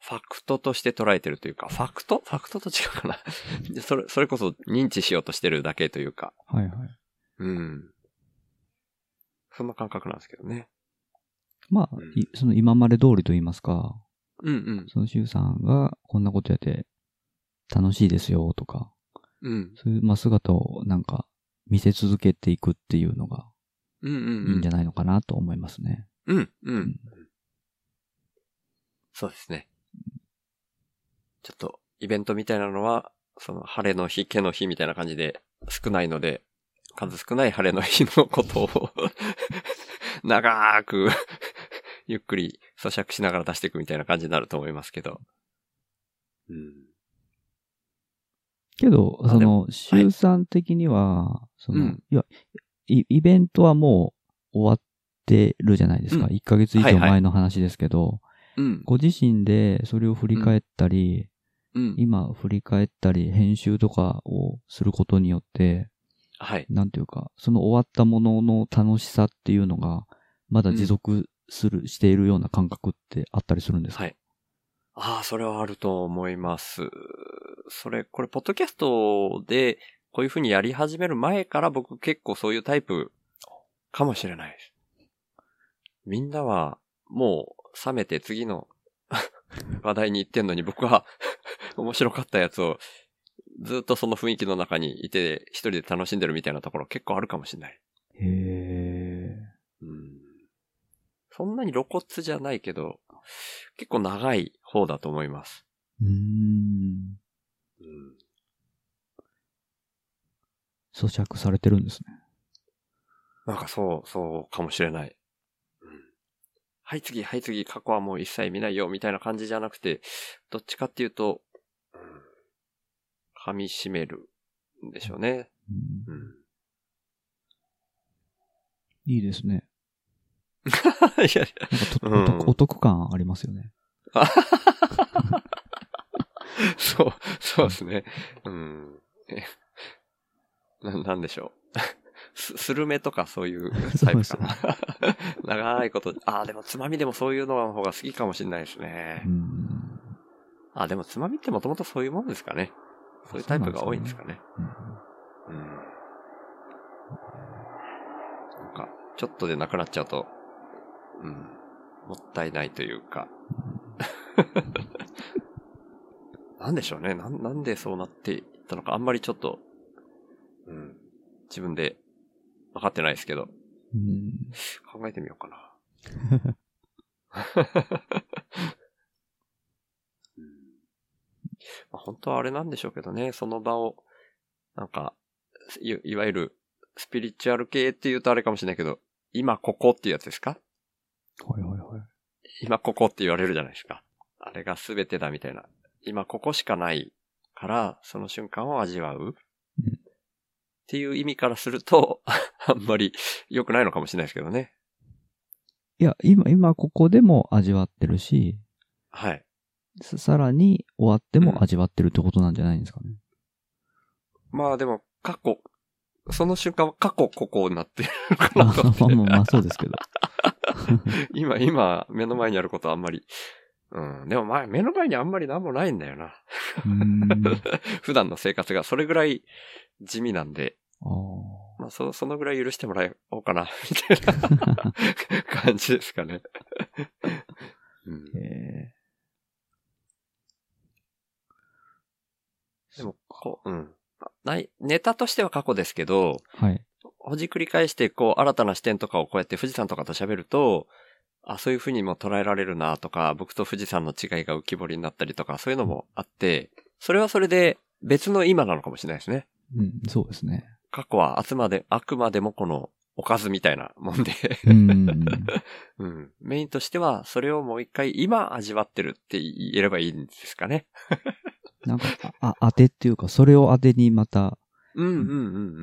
Speaker 3: ファクトとして捉えてるというか、ファクト？ファクトと違うかな それ、それこそ認知しようとしてるだけというか、
Speaker 2: はいはい。
Speaker 3: うん。そんな感覚なんですけどね。
Speaker 2: まあ、
Speaker 3: うん
Speaker 2: いその今まで通りと言いますか、
Speaker 3: うんうん。
Speaker 2: そのシュウさんがこんなことやって楽しいですよとか、
Speaker 3: うん。
Speaker 2: そういう、まあ、姿をなんか見せ続けていくっていうのが
Speaker 3: うんうんうん。
Speaker 2: いいんじゃないのかなと思いますね。
Speaker 3: うん、う
Speaker 2: うん
Speaker 3: ん。そうですね。ちょっと、イベントみたいなのは、その、晴れの日、毛の日みたいな感じで少ないので、数少ない晴れの日のことを、長ーく、ゆっくり咀嚼しながら出していくみたいな感じになると思いますけど。うん。
Speaker 2: けど、
Speaker 3: あ
Speaker 2: その、シュウさん的には、その、
Speaker 3: うん
Speaker 2: いや、イイベントはもう終わってるじゃないですか。
Speaker 3: うん
Speaker 2: 1ヶ月以
Speaker 3: はいはい
Speaker 2: 上前の話ですけど、
Speaker 3: うん。
Speaker 2: ご自身でそれを振り返ったり、
Speaker 3: うん。
Speaker 2: 今振り返ったり、編集とかをすることによって、
Speaker 3: はい。
Speaker 2: なんていうか、その終わったものの楽しさっていうのが、まだ持続する、しているような感覚ってあったりするんですか？
Speaker 3: はい。ああ、それはあると思います。それ、これ、ポッドキャストで、こういう風にやり始める前から僕結構そういうタイプかもしれないです。みんなは、もう、冷めて次の 話題に行ってんのに僕は 面白かったやつをずっとその雰囲気の中にいて一人で楽しんでるみたいなところ結構あるかもしれない。
Speaker 2: へえ。
Speaker 3: うんそんなに露骨じゃないけど、結構長い方だと思います。
Speaker 2: うーん。
Speaker 3: うん、
Speaker 2: 咀嚼されてるんですね。
Speaker 3: なんかそう、そうかもしれない。うん、はい次、はい次、過去はもう一切見ないよ、みたいな感じじゃなくて、どっちかっていうと、うん、噛み締めるんでしょうね。
Speaker 2: うん
Speaker 3: うん、
Speaker 2: いいですね。
Speaker 3: いやいや、
Speaker 2: お得お得感ありますよね。
Speaker 3: そう、そうですね。うん。えな、なんでしょう。す、スルメとかそういう タイプかな。長いこと、ああ、でもつまみでもそういうのの方が好きかもしれないですね
Speaker 2: う。ん。
Speaker 3: あ、でもつまみってもともとそういうもんですかね。そういうタイプが多いんですかね。
Speaker 2: うん
Speaker 3: うん。なんか、ちょっとでなくなっちゃうと、うん、もったいないというか。なんでしょうね。なん、なんでそうなっていったのか、あんまりちょっと、うん、自分で分かってないですけど、
Speaker 2: うん。
Speaker 3: 考えてみようかな。うんまあ、本当はあれなんでしょうけどね、その場を、なんか、いいわゆるスピリチュアル系って言うとあれかもしれないけど、今ここっていうやつですか？
Speaker 2: はいはいはい。
Speaker 3: 今ここって言われるじゃないですか。あれが全てだみたいな。今ここしかないから、その瞬間を味わう、
Speaker 2: うん
Speaker 3: っていう意味からすると、あんまり良くないのかもしれないですけどね。
Speaker 2: いや、今、今ここでも味わってるし、
Speaker 3: はい。
Speaker 2: ささらに終わっても味わってるってことなんじゃないんですかね。
Speaker 3: まあでも、過去、その瞬間は過去ここになってるのか
Speaker 2: まあ
Speaker 3: なと。
Speaker 2: まあまあまあそうですけど。
Speaker 3: 今、今、目の前にあることはあんまり。うん。でもまあ、目の前にあんまりなんもないんだよな。普段の生活がそれぐらい地味なんで、
Speaker 2: あ。
Speaker 3: まあ、そ、そのぐらい許してもらおうかな、みたいな 感じですかね。うん、
Speaker 2: へ
Speaker 3: でも、こう、うん。ない、ネタとしては過去ですけど、
Speaker 2: え。はい。
Speaker 3: ほじくり返して、こう、新たな視点とかをこうやって富士山とかと喋ると、あ、そういう風にも捉えられるなとか、僕と富士山の違いが浮き彫りになったりとか、そういうのもあって、それはそれで別の今なのかもしれないですね。
Speaker 2: うん、そうですね。
Speaker 3: 過去はあくまで、あくまでもこの、おかずみたいなもんで、
Speaker 2: うん。
Speaker 3: うん。メインとしては、それをもう一回今味わってるって言えればいいんですかね。
Speaker 2: なんか、あ、当てっていうか、それを当てにまた、
Speaker 3: うんうんうんう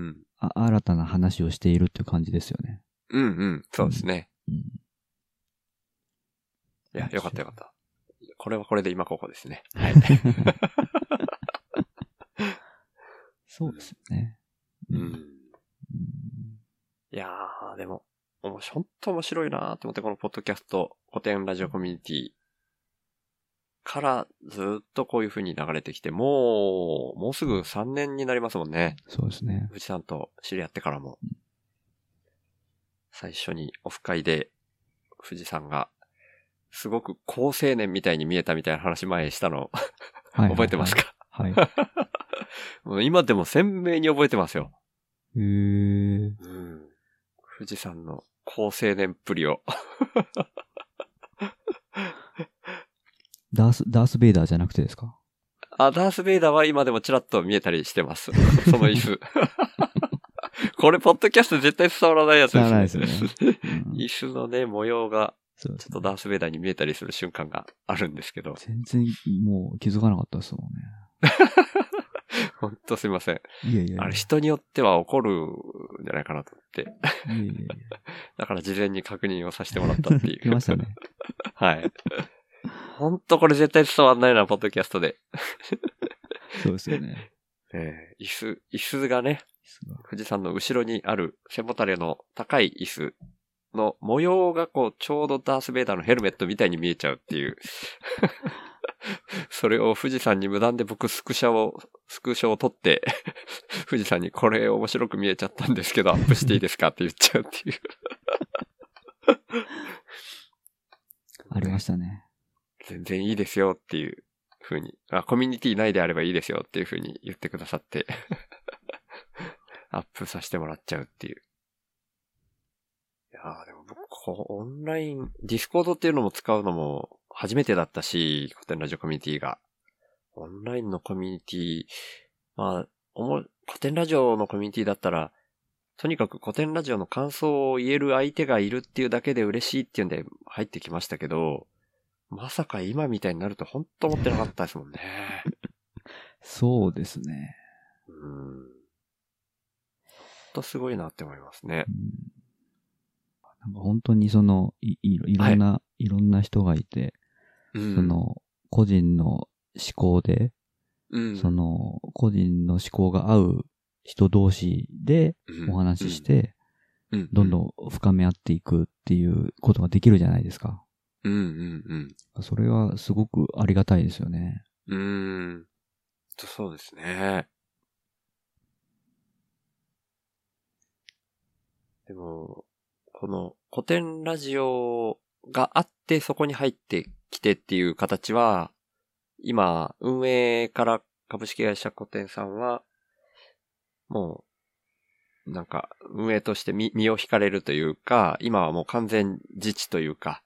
Speaker 3: ん。
Speaker 2: あ新たな話をしているっていう感じですよね。
Speaker 3: うんうん。そうですね。
Speaker 2: うん。
Speaker 3: いや、よかったよかった。これはこれで今ここですね。はい。
Speaker 2: そうですよね。
Speaker 3: うん。
Speaker 2: うん
Speaker 3: いやー、でも、おもしほんと面白いなーって思って、このポッドキャスト、古典ラジオコミュニティからずっとこういう風に流れてきて、もう、もうすぐ3年になりますもんね。
Speaker 2: そうですね。
Speaker 3: 藤さんと知り合ってからも。最初にオフ会で、藤さんが、すごく高青年みたいに見えたみたいな話前したの、
Speaker 2: はい。
Speaker 3: 覚えてますか、
Speaker 2: はい。
Speaker 3: もう今でも鮮明に覚えてますよ。
Speaker 2: へー。
Speaker 3: うん。富士山の高青年っぷりを。
Speaker 2: ダース、ダース・ベイダーじゃなくてですか？
Speaker 3: あ、ダース・ベイダーは今でもちらっと見えたりしてます。その椅子。これ、ポッドキャスト絶対伝わらないやつですね。
Speaker 2: ないですよね。うん
Speaker 3: 椅子のね、模様が、ちょっとダース・ベイダーに見えたりする瞬間があるんですけど。
Speaker 2: 全然もう気づかなかったですもんね。
Speaker 3: ほんとすいません。
Speaker 2: いやいやいや。
Speaker 3: あれ、人によっては怒るんじゃないかなと思って。
Speaker 2: いやいやいや。
Speaker 3: だから事前に確認をさせてもらったっていう。
Speaker 2: 来ましたね。
Speaker 3: はい。ほんとこれ絶対伝わんないな、ポッドキャストで。
Speaker 2: そうですよね。
Speaker 3: えー椅子、椅子がね、富士山の後ろにある背もたれの高い椅子の模様がこう、ちょうどダース・ベイダーのヘルメットみたいに見えちゃうっていう。それを富士山に無断で僕スクショを、スクショを撮って、富士山にこれ面白く見えちゃったんですけど、アップしていいですかって言っちゃうっていう。
Speaker 2: ありましたね。
Speaker 3: 全然いいですよっていう風に、あ、コミュニティ内であればいいですよっていう風に言ってくださって、アップさせてもらっちゃうっていう。いやーでも僕、オンライン、ディスコードっていうのも使うのも初めてだったし、コテンラジオコミュニティが。オンラインのコミュニティ、まあ、おもコテンラジオのコミュニティだったら、とにかくコテンラジオの感想を言える相手がいるっていうだけで嬉しいっていうんで入ってきましたけど、まさか今みたいになると本当思ってなかったですもんね。
Speaker 2: そうですね。
Speaker 3: うん。ほんとすごいなって思いますね
Speaker 2: う。んなんか本当にその、いいいろんな、い、ろんな人がいて、
Speaker 3: うん。
Speaker 2: そ、の、個人の思考で、
Speaker 3: うん。
Speaker 2: その、個人の思考が合う人同士でお話しし、て、
Speaker 3: うん
Speaker 2: どんどん深め合っていくっていうことができるじゃないですか。
Speaker 3: うんうんうん。
Speaker 2: それはすごくありがたいですよね。
Speaker 3: うーん。とそうですね。でも、この古典ラジオがあってそこに入ってきてっていう形は、今、運営から株式会社古典さんは、もう、なんか、運営として身身を引かれるというか、今はもう完全自治というか、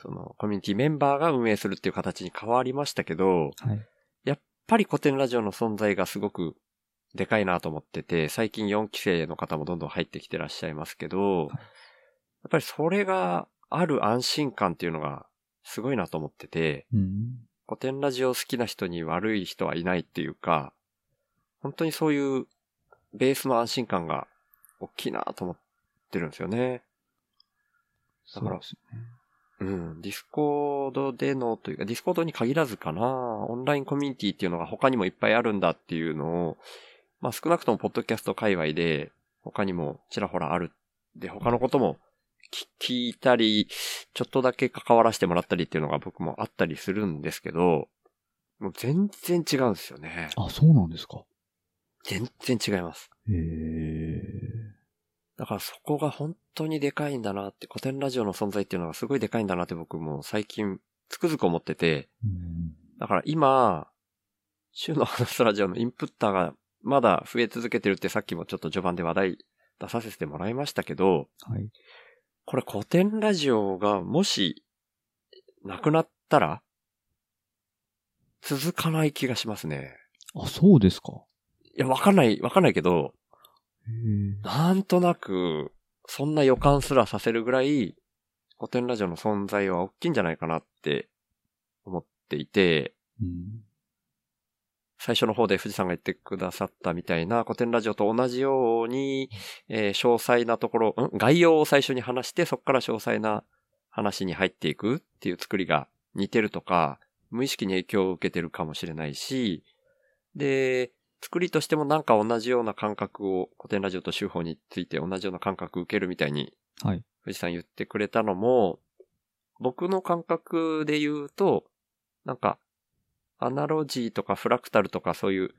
Speaker 3: その、コミュニティメンバーが運営するっていう形に変わりましたけど、
Speaker 2: はい。
Speaker 3: やっぱり古典ラジオの存在がすごくでかいなと思ってて、最近4期生の方もどんどん入ってきてらっしゃいますけど、やっぱりそれがある安心感っていうのがすごいなと思ってて、
Speaker 2: うん。
Speaker 3: 古典ラジオ好きな人に悪い人はいないっていうか、本当にそういうベースの安心感が大きいなと思ってるんですよね。だから
Speaker 2: そうですね
Speaker 3: うん。ディスコードでのというか、ディスコードに限らずかな。オンラインコミュニティっていうのが他にもいっぱいあるんだっていうのを、まあ少なくともポッドキャスト界隈で他にもちらほらある。で、他のことも聞聞いたり、ちょっとだけ関わらせてもらったりっていうのが僕もあったりするんですけど、もう全然違うんですよね。
Speaker 2: あ、そうなんですか。
Speaker 3: 全然違います。
Speaker 2: へえ。
Speaker 3: だからそこが本当にでかいんだなって、古典ラジオの存在っていうのがすごいでかいんだなって僕も最近つくづく思ってて、
Speaker 2: うん。
Speaker 3: だから今、週の話すラジオのインプッターがまだ増え続けてるってさっきもちょっと序盤で話題出させてもらいましたけど、
Speaker 2: はい。
Speaker 3: これ古典ラジオがもしなくなったら続かない気がしますね。
Speaker 2: あ、そうですか。
Speaker 3: いや、わかんない、わかんないけど。なんとなく、そんな予感すらさせるぐらい、古典ラジオの存在は大きいんじゃないかなって思っていて、
Speaker 2: うん。
Speaker 3: 最初の方で富士山が言ってくださったみたいな古典ラジオと同じように、えー詳細なところ、ん？概要を最初に話して、そこから詳細な話に入っていくっていう作りが似てるとか、無意識に影響を受けてるかもしれないし、で、作りとしてもなんか同じような感覚を古典ラジオと手法について同じような感覚を受けるみたいに
Speaker 2: はい。
Speaker 3: 富士山言ってくれたのも、僕の感覚で言うと、なんか、アナロジーとかフラクタルとかそういう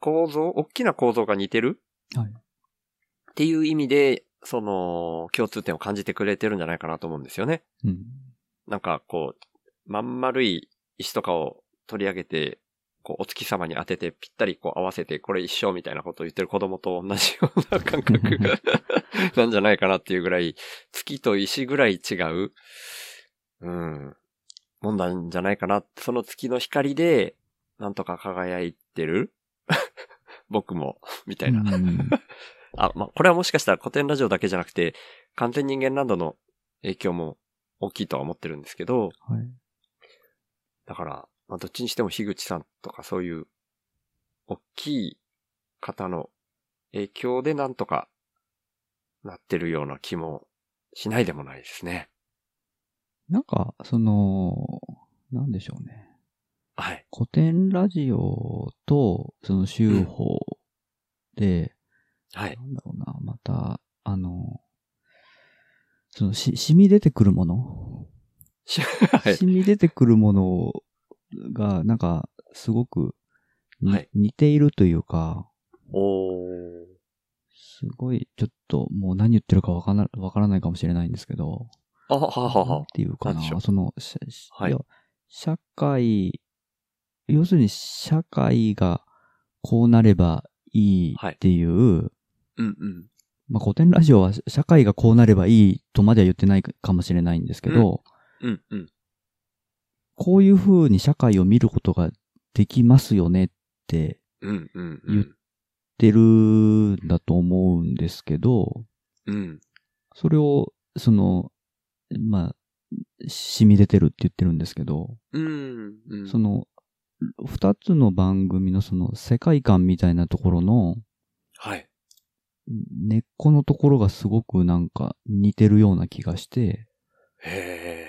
Speaker 3: 構造、大きな構造が似てる
Speaker 2: はい。
Speaker 3: っていう意味で、その、共通点を感じてくれてるんじゃないかなと思うんですよね。
Speaker 2: うん。
Speaker 3: なんかこう、まん丸い石とかを取り上げて、こう、お月様に当ててぴったりこう合わせて、これ一緒みたいなことを言ってる子供と同じような感覚 なんじゃないかなっていうぐらい、月と石ぐらい違う、うん、もんなんじゃないかな。その月の光で、なんとか輝いてる 僕も、みたいな。
Speaker 2: うん
Speaker 3: あ、まあ、これはもしかしたら古典ラジオだけじゃなくて、完全人間ランドの影響も大きいとは思ってるんですけど、
Speaker 2: はい。
Speaker 3: だから、まあ、どっちにしても樋口さんとかそういう、大きい方の影響でなんとかなってるような気もしないでもないですね。
Speaker 2: なんか、その、なんでしょうね。
Speaker 3: はい。
Speaker 2: 古典ラジオと、その手法で、
Speaker 3: はい。
Speaker 2: なんだろうな、また、あの、そのし、染み出てくるもの、
Speaker 3: し はい。
Speaker 2: 染み出てくるものが、なんか、すごくに、
Speaker 3: はい
Speaker 2: 似ているというか、
Speaker 3: おー。
Speaker 2: すごい、ちょっと、もう何言ってるかわからわからないかもしれないんですけど、
Speaker 3: あはははは。
Speaker 2: ていうか
Speaker 3: な
Speaker 2: その、
Speaker 3: はい
Speaker 2: や社会、要するに社会がこうなればいいっていう、
Speaker 3: うんうん。
Speaker 2: まあ、古典ラジオは社会がこうなればいいとまでは言ってないかもしれないんですけど、
Speaker 3: うんうん。
Speaker 2: こういう風に社会を見ることができますよねって言ってるんだと思うんですけど、
Speaker 3: うん。
Speaker 2: それを、その、まあ、染み出てるって言ってるんですけど、
Speaker 3: うん。うん。
Speaker 2: その、二つの番組のその世界観みたいなところの
Speaker 3: はい。
Speaker 2: 根っこのところがすごくなんか似てるような気がして、
Speaker 3: へ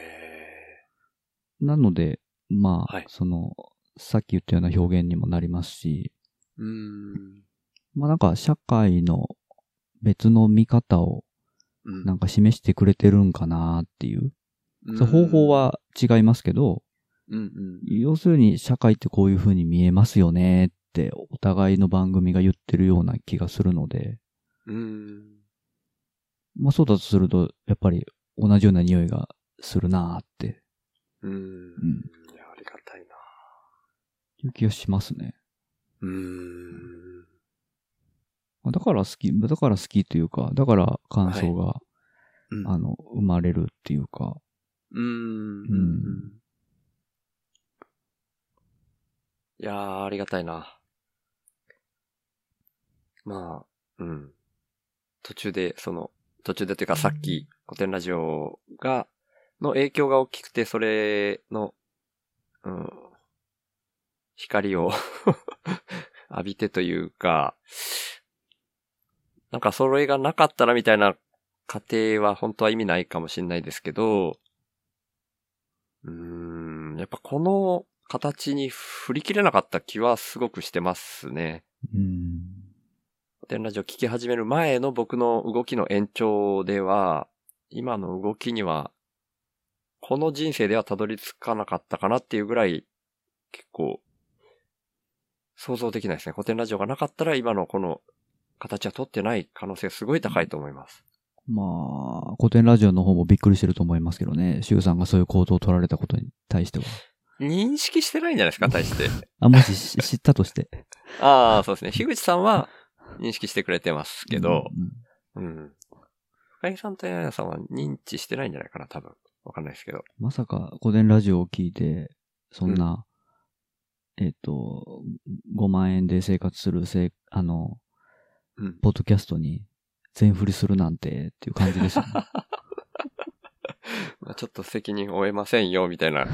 Speaker 2: なので、まあ、
Speaker 3: はい
Speaker 2: その、さっき言ったような表現にもなりますし、
Speaker 3: ー。うん。
Speaker 2: まあなんか社会の別の見方を
Speaker 3: うん
Speaker 2: なんか示してくれてるんかなっていう。
Speaker 3: うん
Speaker 2: 方法、は違いますけど、
Speaker 3: うんうん。
Speaker 2: 要するに社会ってこういう風に見えますよねってお互いの番組が言ってるような気がするので、
Speaker 3: うん。
Speaker 2: まあそうだとすると、やっぱり同じような匂いがするなーって
Speaker 3: うん。いや、ありがたいな。
Speaker 2: いう気がしますね。
Speaker 3: うん。
Speaker 2: だから好き、だから好きというか、だから感想が、
Speaker 3: うん
Speaker 2: あの、生まれるっていうか、
Speaker 3: うん。うん。いやー、ありがたいな。まあ、うん。途中で、その、途中でというかさっき、古典ラジオが、の影響が大きくて、それの、うん、光を 浴びてというか、なんかそれがなかったらみたいな過程は本当は意味ないかもしれないですけど、うーん、やっぱこの形に振り切れなかった気はすごくしてますね。
Speaker 2: うん。
Speaker 3: 古典ラジオ聞き始める前の僕の動きの延長では、今の動きには、この人生ではたどり着かなかったかなっていうぐらい、結構、想像できないですね。古典ラジオがなかったら今のこの形は取ってない可能性がすごい高いと思います。
Speaker 2: まあ、古典ラジオの方もびっくりしてると思いますけどね、シュウさんがそういう行動を取られたことに対しては。
Speaker 3: 認識してないんじゃないですか、対して。
Speaker 2: あ、もしし知ったとして。
Speaker 3: ああ、そうですね。樋口さんは認識してくれてますけど、
Speaker 2: うん
Speaker 3: うん。深井さんと柳さんは認知してないんじゃないかな、多分。わかんないですけど。
Speaker 2: まさか古典ラジオを聞いて、そんな、えっ、と、5万円で生活するせい、あの、
Speaker 3: うん。
Speaker 2: ポッドキャストに全振りするなんてっていう感じですよね。
Speaker 3: まあちょっと責任を負えませんよ、みたいな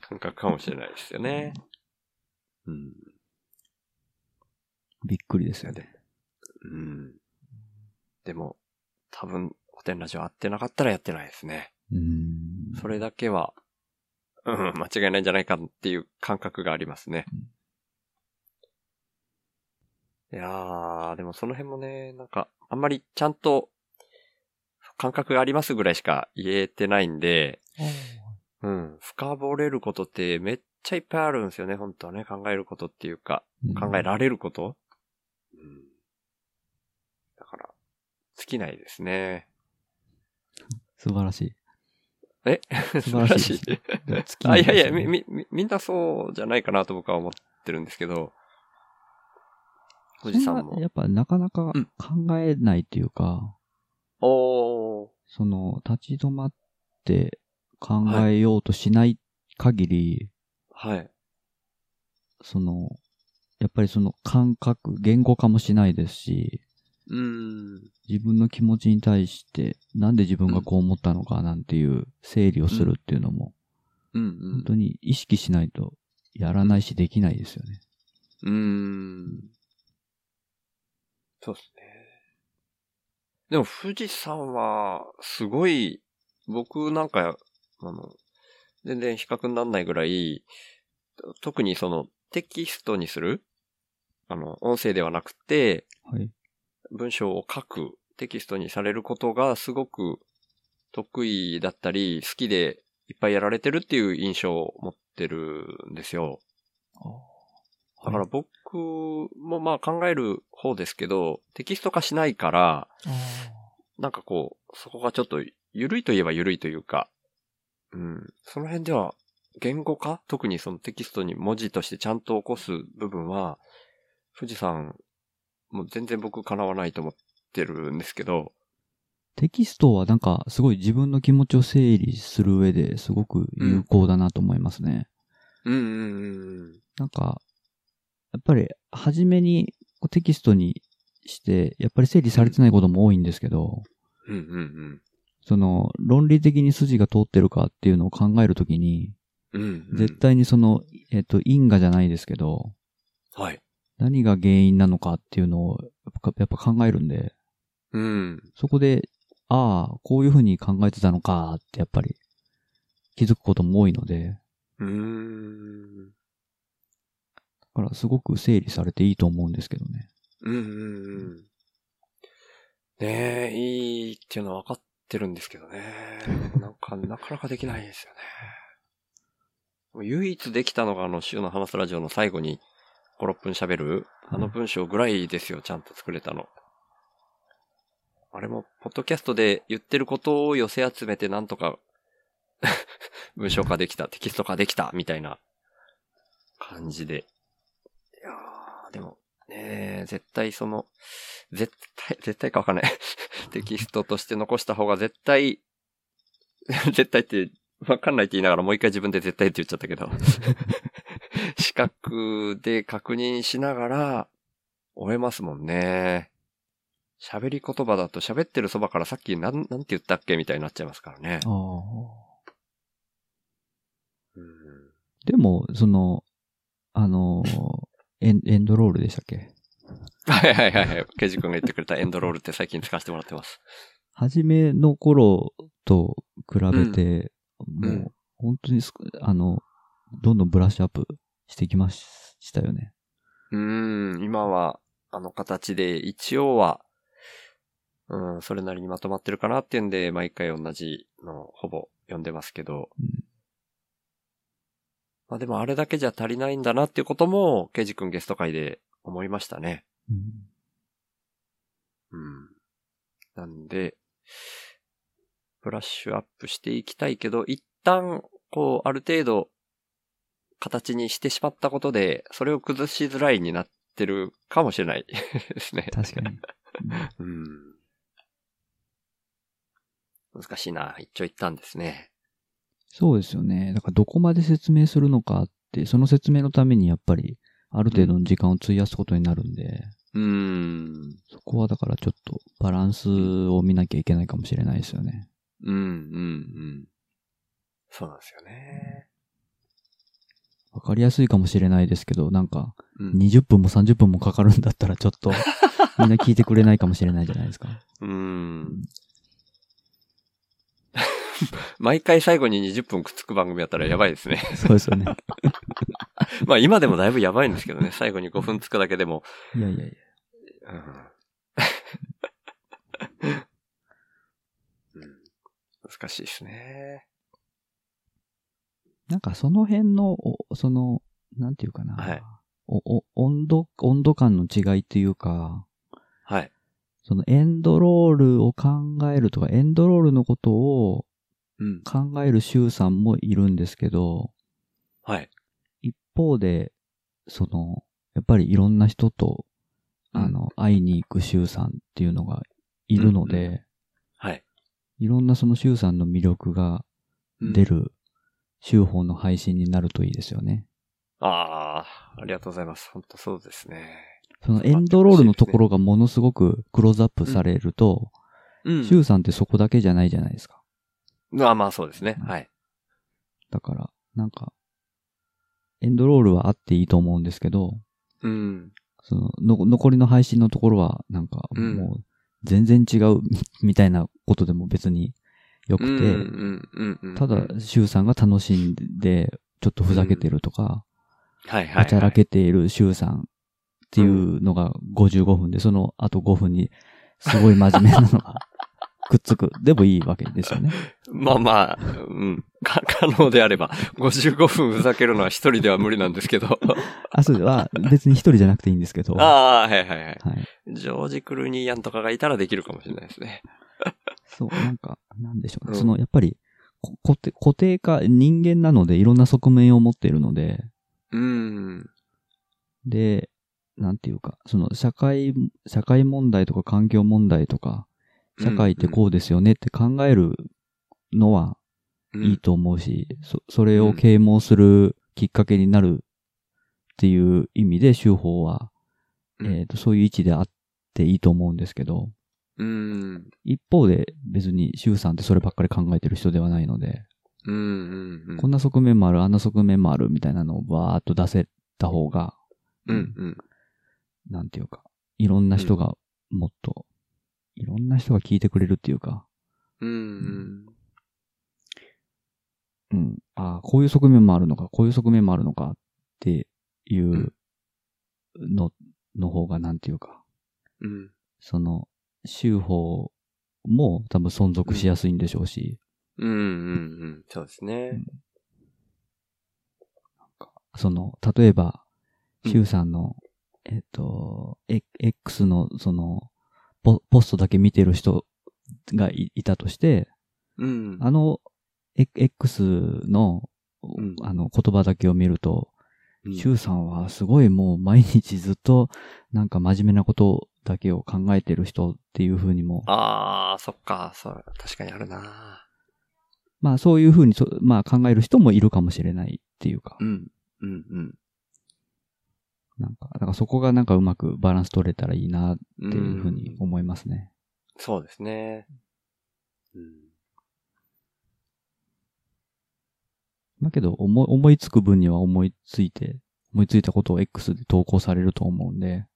Speaker 3: 感覚かもしれないですよね。うん。
Speaker 2: びっくりですよ
Speaker 3: で
Speaker 2: ね。
Speaker 3: うん。でも、多分、古典ラジオ合ってなかったらやってないですね。
Speaker 2: うん。
Speaker 3: それだけは、うん、間違いないんじゃないかっていう感覚がありますね。いやー、でもその辺もね、なんか、あんまりちゃんと、感覚がありますぐらいしか言えてないんで、うん、深掘れることってめっちゃいっぱいあるんですよね、本当はね。考えることっていうか、考えられること、うん、だから、尽きないですね。
Speaker 2: 素晴らしい。
Speaker 3: え？
Speaker 2: 素晴らしい
Speaker 3: あ、いやいや、み、み、みみんなそうじゃないかなと僕は思ってるんですけど、富士山も。
Speaker 2: やっぱなかなか
Speaker 3: うん
Speaker 2: 考えないっていうか、
Speaker 3: おー。
Speaker 2: その、立ち止まって考えようとしない限り、
Speaker 3: はい。
Speaker 2: その、やっぱりその感覚、言語化もしないですし、
Speaker 3: うーん。
Speaker 2: 自分の気持ちに対して、なんで自分がこう思ったのかなんていう整理をするっていうのも、
Speaker 3: うん
Speaker 2: 本当に意識しないとやらないしできないですよね。
Speaker 3: うん。そうですね。でも富士山は、すごい、僕なんか、あの、全然比較にならないぐらい、特にそのテキストにするあの、音声ではなくて、
Speaker 2: はい。
Speaker 3: 文章を書く、テキストにされることがすごく得意だったり、好きでいっぱいやられてるっていう印象を持ってるんですよ。だから僕もまあ考える方ですけど、テキスト化しないから、なんかこう、そこがちょっと緩いといえば緩いというか、うん、その辺では言語化？特にそのテキストに文字としてちゃんと起こす部分は、富士山、もう全然僕叶わないと思ってるんですけど、
Speaker 2: テキストはなんかすごい自分の気持ちを整理する上ですごく有効だなと思いますね。
Speaker 3: うんうんうん
Speaker 2: なんか、やっぱり初めにテキストにして、やっぱり整理されてないことも多いんですけど、
Speaker 3: うん。うんうん
Speaker 2: その論理的に筋が通ってるかっていうのを考えるときに、
Speaker 3: うん。うん、うん。
Speaker 2: 絶。対にその、えっと、因果じゃないですけど、
Speaker 3: はい。
Speaker 2: 何が原因なのかっていうのをやっぱやっぱ考えるんで、
Speaker 3: うん。
Speaker 2: そこで、ああ、こういうふうに考えてたのかってやっぱり気づくことも多いので、
Speaker 3: うーん。
Speaker 2: だからすごく整理されていいと思うんですけどね。
Speaker 3: うんうんうん。ねえ、いいっていうのは分かってるんですけどね。なんか、なかなかできないですよね。唯一できたのがあの、週の話すラジオの最後に5、6分喋る、あの文章ぐらいですよ、ちゃんと作れたの。あれも、ポッドキャストで言ってることを寄せ集めてなんとか、文章化できた、テキスト化できた、みたいな感じで。いやー、でも、ねえ、絶対その、絶対、絶対かわかんない。テキストとして残した方が絶対、絶対って、わかんないって言いながらもう一回自分で絶対って言っちゃったけど。視覚で確認しながら、終えますもんね。喋り言葉だと喋ってるそばからさっきなん、なんて言ったっけみたいになっちゃいますからね。
Speaker 2: でも、その、あのーエン、エンドロールでしたっけ？
Speaker 3: はいはいはいはい。ケイジ君が言ってくれたエンドロールって最近使わせてもらってます。
Speaker 2: 初めの頃と比べて、
Speaker 3: うん
Speaker 2: もう、本当にすあの、どんどんブラッシュアップしてきましたよね。
Speaker 3: うーん、今は、あの形で、一応は、うん、それなりにまとまってるかなっていうんで、毎回同じのほぼ読んでますけど、
Speaker 2: うん
Speaker 3: まあでもあれだけじゃ足りないんだなっていうことも、ケイジ君ゲスト会で思いましたね。
Speaker 2: うん
Speaker 3: うん。なんで、ブラッシュアップしていきたいけど、一旦、こう、ある程度、形にしてしまったことで、それを崩しづらいになってるかもしれない ですね。
Speaker 2: 確かに。
Speaker 3: うん。難しいな。一長一短ですね。
Speaker 2: そうですよね。だからどこまで説明するのかって、その説明のためにやっぱり、ある程度の時間を費やすことになるんで、
Speaker 3: うーん。
Speaker 2: そこはだからちょっとバランスを見なきゃいけないかもしれないですよね。
Speaker 3: うん、うん、うん。そうなんですよね。
Speaker 2: わかりやすいかもしれないですけど、なんか、
Speaker 3: うん。
Speaker 2: 20分も30分もかかるんだったらちょっと、みんな聞いてくれないかもしれないじゃないですか。
Speaker 3: うーん。毎回最後に20分くっつく番組やったらやばいですね。
Speaker 2: そうですよね。
Speaker 3: まあ今でもだいぶやばいんですけどね。最後に5分つくだけでも。
Speaker 2: いやいやいや。
Speaker 3: うん うん難しいですね。
Speaker 2: なんかその辺の、おその、なんていうかな。
Speaker 3: はい
Speaker 2: おお温度、温度感の違いっていうか、
Speaker 3: はい。
Speaker 2: そのエンドロールを考えるとか、エンドロールのことを
Speaker 3: うん。
Speaker 2: 考える周さんもいるんですけど、
Speaker 3: はい。
Speaker 2: 一方で、その、やっぱりいろんな人と、
Speaker 3: うん
Speaker 2: あの、会いに行く周さんっていうのがいるので、
Speaker 3: うんはい。
Speaker 2: いろんなその周さんの魅力が出
Speaker 3: る。
Speaker 2: る週報の配信になるといいですよね。
Speaker 3: ああ、ありがとうございます。本当そうですね。
Speaker 2: そのエンドロールのところがものすごくクローズアップされると、
Speaker 3: うん
Speaker 2: 周さんってそこだけじゃないじゃないですか。
Speaker 3: まあまあそうですね。はい。
Speaker 2: だから、なんか、エンドロールはあっていいと思うんですけど、
Speaker 3: うん。
Speaker 2: その、の残りの配信のところは、なんか、
Speaker 3: うん
Speaker 2: もう、全然違うみたいなことでも別によくて。ただ、周さんが楽しんで、ちょっとふざけてるとか、
Speaker 3: はいはい、は
Speaker 2: ちゃらけている周さんっていうのが55分で、その後5分に、すごい真面目なのが くっつく。でもいいわけですよね。
Speaker 3: まあまあ、うん。か、可能であれば。55分ふざけるのは一人では無理なんですけど。
Speaker 2: あ、それは別に一人じゃなくていいんですけど。は
Speaker 3: ああ、はいはいはい。
Speaker 2: い。
Speaker 3: ジョージ・クルーニーヤンとかがいたらできるかもしれないですね。
Speaker 2: そう、なんか、なんでしょうね。
Speaker 3: うん。
Speaker 2: その、やっぱり、こ固定固定化、人間なのでいろんな側面を持っているので、
Speaker 3: うん。
Speaker 2: で、なんていうか、その、社会、社会問題とか環境問題とか、社会ってこうですよねって考えるのは
Speaker 3: うん。
Speaker 2: いいと思うし、そ、それを啓蒙するきっかけになるっていう意味で、修法は、
Speaker 3: うん。
Speaker 2: えっ、と、そういう位置であっていいと思うんですけど、
Speaker 3: うん。
Speaker 2: 一方で別に周さんってそればっかり考えてる人ではないので、
Speaker 3: うん。うん。うん。
Speaker 2: こんな側面もある、あんな側面もあるみたいなのをバーっと出せた方が、
Speaker 3: うん。うん。
Speaker 2: なんていうか、いろんな人がもっと、いろんな人が聞いてくれるっていうか、
Speaker 3: うん。
Speaker 2: うん、ああ、こういう側面もあるのか、こういう側面もあるのかっていうの、の方がなんていうか、
Speaker 3: うん。
Speaker 2: その、修法も多分存続しやすいんでしょうし、
Speaker 3: うん。うん。うん。そうですね。
Speaker 2: その、例えば、
Speaker 3: うん
Speaker 2: 修さんの、えっと、え X の、そのポ、ポストだけ見てる人がいいたとして、
Speaker 3: うん。
Speaker 2: あの、え X の、
Speaker 3: うん
Speaker 2: あの、言葉だけを見ると、
Speaker 3: うん
Speaker 2: シュウさんはすごいもう毎日ずっとなんか真面目なことだけを考えてる人っていう風にも、
Speaker 3: ああ、そっか。そう、確かにあるな。
Speaker 2: まあそういう風にそ、まあ考える人もいるかもしれないっていうか、
Speaker 3: うん。うん。うん。
Speaker 2: なんか、だからそこがなんかうまくバランス取れたらいいなっていう風に
Speaker 3: うん
Speaker 2: 思いますね。
Speaker 3: そうですね。うん。
Speaker 2: だけど思い、思いつく分には思いついて、思いついたことを X で投稿されると思うんで、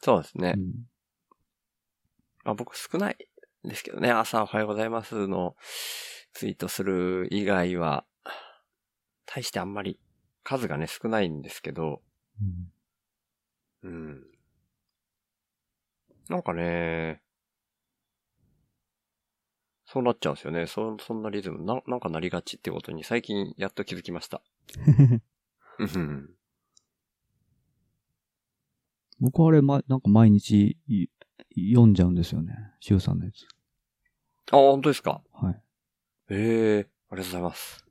Speaker 3: そうですね
Speaker 2: う。ん
Speaker 3: まあ、僕少ないですけどね。朝おはようございますのツイートする以外は、大してあんまり数がね少ないんですけど、
Speaker 2: うん
Speaker 3: うん。なんかね、そうなっちゃうんですよね。そ、そんなリズムな、なんかなりがちってことに最近やっと気づきました。うん。
Speaker 2: 僕はあれ、ま、なんか毎日い読んじゃうんですよね。シュウさんのやつ。
Speaker 3: あ、本当ですか？
Speaker 2: はい。
Speaker 3: ええありがとうございます。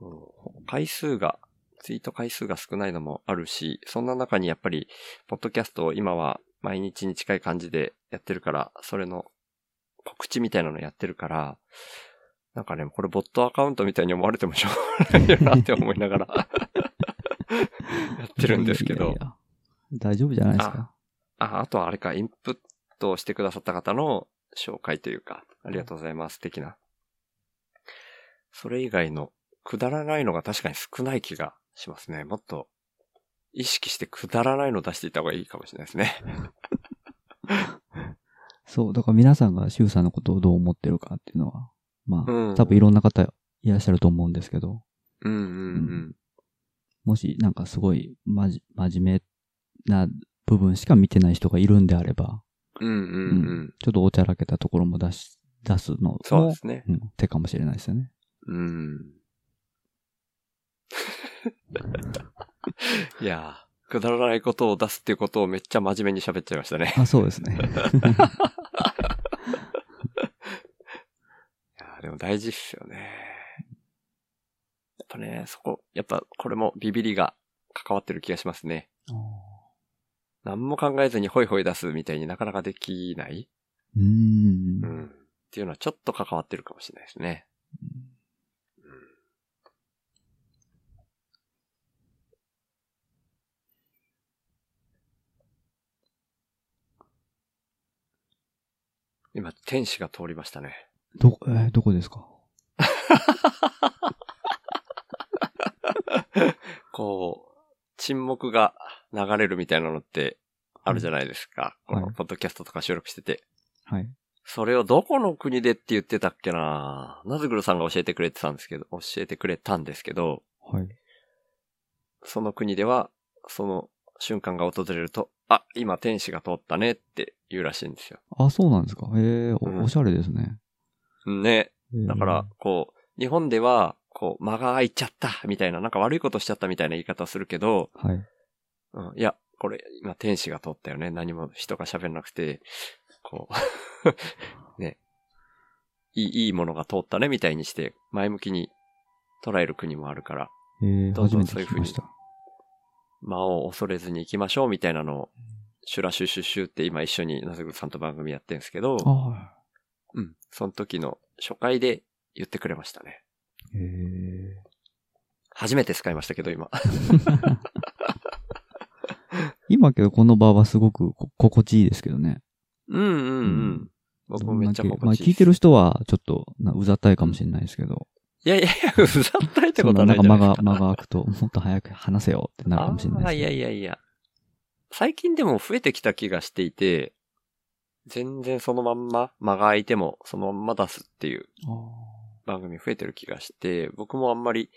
Speaker 3: うん回数が、ツイート回数が少ないのもあるし、そんな中にやっぱり、ポッドキャストを今は毎日に近い感じでやってるから、それの告知みたいなのやってるから、なんかね、これボットアカウントみたいに思われてもしょうがないよなって思いながら やってるんですけど
Speaker 2: いやい。や大丈夫じゃないですか？
Speaker 3: あ、あとはあれか、インプットをしてくださった方の紹介というか、ありがとうございます、的な。それ以外のくだらないのが確かに少ない気がしますね。もっと、意識してくだらないのを出していった方がいいかもしれないですね。
Speaker 2: そう、だから皆さんがシュウさんのことをどう思ってるかっていうのは、まあ、
Speaker 3: うん
Speaker 2: 多分いろんな方いらっしゃると思うんですけど、
Speaker 3: うんうんうん。
Speaker 2: もしなんかすごいまじ、真面目な部分しか見てない人がいるんであれば、
Speaker 3: うんうんうん。
Speaker 2: ちょっとおちゃらけたところも出し、出すのも、
Speaker 3: そうですね。
Speaker 2: うん、手かもしれないですよね。
Speaker 3: うん。いやー、くだらないことを出すっていうことをめっちゃ真面目に喋っちゃいましたね。
Speaker 2: あ、そうですね。
Speaker 3: いやーでも大事っすよね。やっぱね、そこ、やっぱこれもビビりが関わってる気がしますね。何も考えずにホイホイ出すみたいになかなかできない。
Speaker 2: うーん
Speaker 3: う。ん。っていうのはちょっと関わってるかもしれないですね。今、天使が通りましたね。
Speaker 2: ど、えーどこですか？
Speaker 3: こう、沈黙が流れるみたいなのってあるじゃないですか。
Speaker 2: はい
Speaker 3: このポッドキャストとか収録してて。
Speaker 2: はい。
Speaker 3: それをどこの国でって言ってたっけなナズグルさんが教えてくれてたんですけど、教えてくれたんですけど、
Speaker 2: はい。
Speaker 3: その国では、その瞬間が訪れると、あ、今天使が通ったねって言うらしいんですよ。
Speaker 2: あ、そうなんですか。へえ、
Speaker 3: うん
Speaker 2: おおしゃれですね。
Speaker 3: ね。だから、、こう、日本では、こう、間が空いちゃった、みたいな、なんか悪いことしちゃったみたいな言い方をするけど、
Speaker 2: はい。
Speaker 3: うん、いや、これ、今天使が通ったよね。何も人が喋らなくて、こう、ね。いい、いいものが通ったね、みたいにして、前向きに捉える国もあるから、
Speaker 2: えー、
Speaker 3: どんどん
Speaker 2: 初めて聞きました。
Speaker 3: 間を恐れずに行きましょう、みたいなのを、シュラシュシュシュって今一緒にナズグルさんと番組やってるんですけど、うん。その時の初回で言ってくれましたね。
Speaker 2: え。
Speaker 3: 初めて使いましたけど、今。
Speaker 2: 今けどこの場はすごくこ心地いいですけどね。
Speaker 3: うんうんう
Speaker 2: うん
Speaker 3: ん。僕もめっちゃ心地いい。
Speaker 2: まあ聞いてる人はちょっとなうざったいかもしれないですけど。
Speaker 3: いやいやいや、うざったいってことはない
Speaker 2: そんななんか間が、
Speaker 3: じゃないですか。
Speaker 2: 間が空くと、もっと早く話せよってなるかもしれないです、
Speaker 3: あーいやいやいや。最近でも増えてきた気がしていて、全然そのまんま、間が空いてもそのまんま出すっていう番組増えてる気がして、僕もあんまり、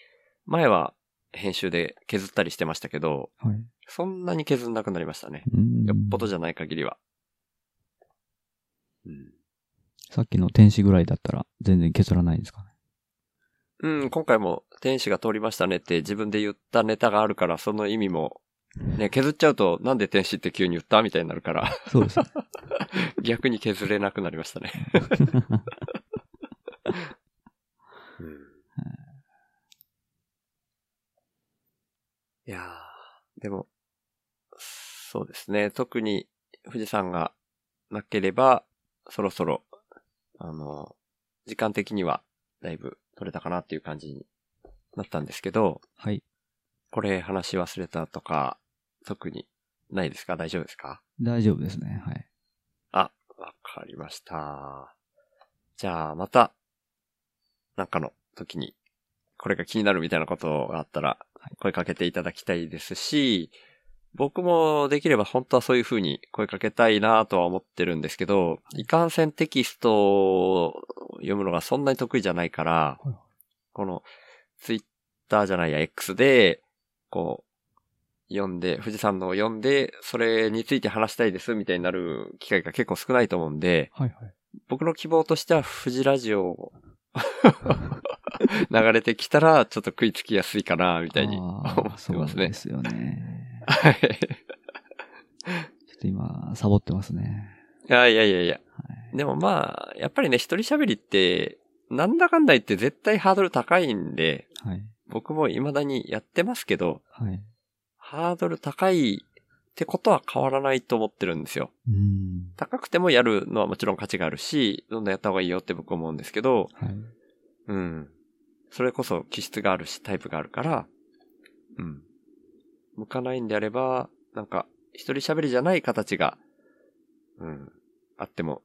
Speaker 3: 前は編集で削ったりしてましたけど、
Speaker 2: はい。
Speaker 3: そんなに削んなくなりましたね。
Speaker 2: うん
Speaker 3: よっぽどじゃない限りは。うん。
Speaker 2: さっきの天使ぐらいだったら全然削らないんですかね？
Speaker 3: うん、今回も天使が通りましたねって自分で言ったネタがあるから、その意味も、ね、削っちゃうと、なんで天使って急に言ったみたいになるから、
Speaker 2: そうですね。
Speaker 3: 逆に削れなくなりましたね。うんいやー、でも、そうですね。特に富士山がなければ、そろそろ、あの、時間的にはだいぶ取れたかなっていう感じになったんですけど、
Speaker 2: はい。
Speaker 3: これ話し忘れたとか、特にないですか？大丈夫ですか？
Speaker 2: 大丈夫ですね。はい。
Speaker 3: あ、わかりました。じゃあ、また、なんかの時に、これが気になるみたいなことがあったら
Speaker 2: はい、
Speaker 3: 声かけていただきたいですし、僕もできれば本当はそういう風に声かけたいなとは思ってるんですけど、い。かんせんテキストを読むのがそんなに得意じゃないから
Speaker 2: はい、
Speaker 3: この、ツイッターじゃないや、X で、こう、読んで、富士山のを読んで、それについて話したいですみたいになる機会が結構少ないと思うんで。僕の希望としては富士ラジオを 流れてきたら、ちょっと食いつきやすいかな、みたいに思
Speaker 2: あ
Speaker 3: ってますね
Speaker 2: で。すよね。
Speaker 3: はい。
Speaker 2: ちょっと今、サボってますね。
Speaker 3: いやいやいやいや。
Speaker 2: はい。
Speaker 3: でもまあ、やっぱりね、一人喋りって、なんだかんだ言って絶対ハードル高いんで、
Speaker 2: はい。
Speaker 3: 僕も未だにやってますけど、
Speaker 2: はい。
Speaker 3: ハードル高いってことは変わらないと思ってるんですよ。
Speaker 2: うん。
Speaker 3: 高くてもやるのはもちろん価値があるし、どんどんやった方がいいよって僕は思うんですけど、
Speaker 2: はい。
Speaker 3: うん。それこそ気質があるし、タイプがあるから、うん。向かないんであれば、なんか、一人喋りじゃない形が、うん、あっても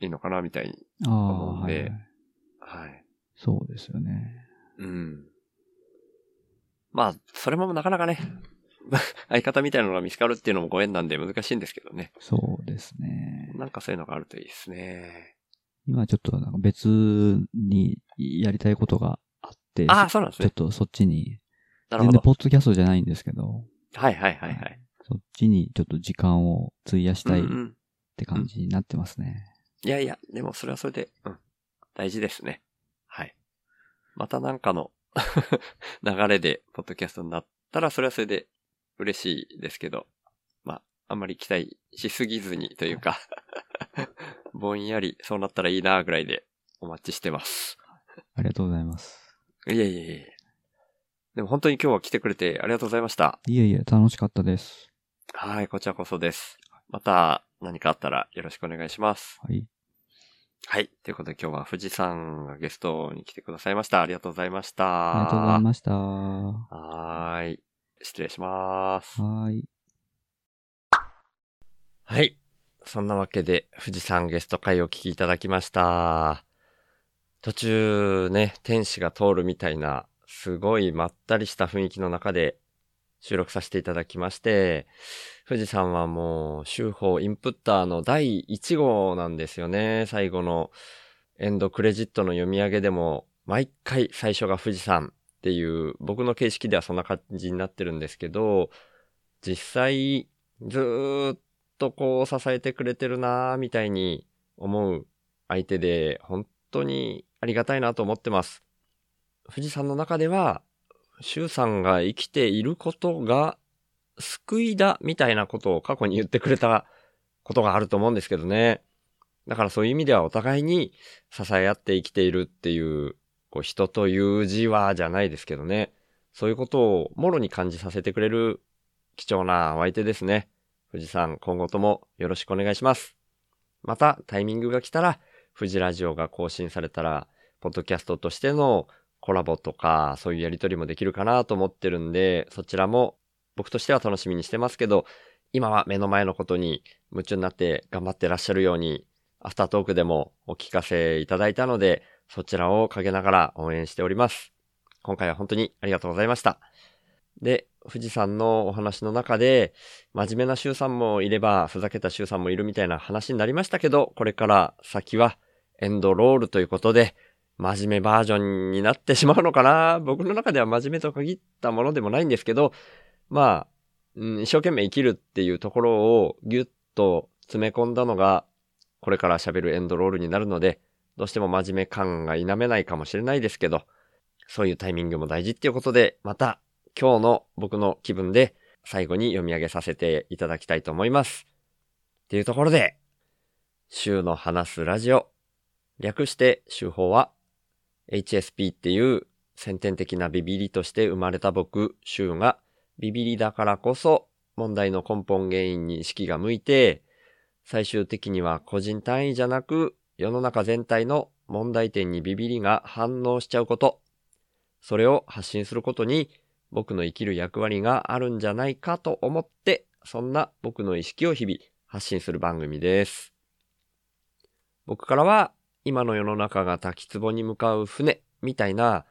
Speaker 3: いいのかな、みたいに。思うんで
Speaker 2: はいはい。
Speaker 3: はい。
Speaker 2: そうですよね。
Speaker 3: うん。まあ、それもなかなかね、相方みたいなのが見つかるっていうのもご縁なんで難しいんですけどね。
Speaker 2: そうですね。
Speaker 3: なんかそういうのがあるといいですね。
Speaker 2: 今ちょっとなんか別にやりたいことがあって、
Speaker 3: ああ、そうなんですね。
Speaker 2: ちょっとそっちに、
Speaker 3: なるほど。
Speaker 2: 全然ポッドキャストじゃないんですけど、
Speaker 3: はいはいはいはい。
Speaker 2: そっちにちょっと時間を費やしたいっ
Speaker 3: うんうん
Speaker 2: て感じになってますね。
Speaker 3: いやいや、でもそれはそれで、うん。大事ですね。はい。またなんかの 流れで、ポッドキャストになったら、それはそれで嬉しいですけど、まあ、あんまり期待しすぎずにというか、ぼんやりそうなったらいいなぐらいでお待ちしてます。
Speaker 2: ありがとうございます。
Speaker 3: いえいえいえ。でも本当に今日は来てくれてありがとうございました。
Speaker 2: いえいえ、楽しかったです。
Speaker 3: はい、こちらこそです。また何かあったらよろしくお願いします。
Speaker 2: はい。
Speaker 3: はい。ということで今日は富士山がゲストに来てくださいました。ありがとうございました。
Speaker 2: ありがとうございました。は
Speaker 3: はーい。失礼します。
Speaker 2: ーい。
Speaker 3: はい。そんなわけで、富士山ゲスト会をお聞きいただきました。途中ね、天使が通るみたいな、すごいまったりした雰囲気の中で収録させていただきまして、富士山はもう、修法インプッターの第1号なんですよね。最後のエンドクレジットの読み上げでも、毎回最初が富士山っていう、僕の形式ではそんな感じになってるんですけど、実際、ずっとこう支えてくれてるなーみたいに思う相手で、本当にありがたいなと思ってます。富士山の中では、周さんが生きていることが救いだみたいなことを過去に言ってくれたことがあると思うんですけどね。だからそういう意味ではお互いに支え合って生きているっていう、こう人という字はじゃないですけどね。そういうことをもろに感じさせてくれる貴重なお相手ですね。富士山今後ともよろしくお願いします。またタイミングが来たら、富士ラジオが更新されたら、ポッドキャストとしてのコラボとか、そういうやりとりもできるかなと思ってるんで、そちらも僕としては楽しみにしてますけど、今は目の前のことに夢中になって頑張ってらっしゃるように、アフタートークでもお聞かせいただいたので、そちらを陰ながら応援しております。今回は本当にありがとうございました。で、富士山のお話の中で、真面目な周さんもいれば、ふざけた周さんもいるみたいな話になりましたけど、これから先はエンドロールということで、真面目バージョンになってしまうのかな僕の中では真面目と限ったものでもないんですけど、まあ、うん、一生懸命生きるっていうところをギュッと詰め込んだのが、これから喋るエンドロールになるので、どうしても真面目感が否めないかもしれないですけど、そういうタイミングも大事っていうことで、また今日の僕の気分で最後に読み上げさせていただきたいと思います。っていうところで、週の話すラジオ、略して週報は HSP っていう先天的なビビリとして生まれた僕、週がビビリだからこそ問題の根本原因に意識が向いて、最終的には個人単位じゃなく世の中全体の問題点にビビリが反応しちゃうこと、それを発信することに僕の生きる役割があるんじゃないかと思って、そんな僕の意識を日々発信する番組です。僕からは今の世の中が滝壺に向かう船みたいな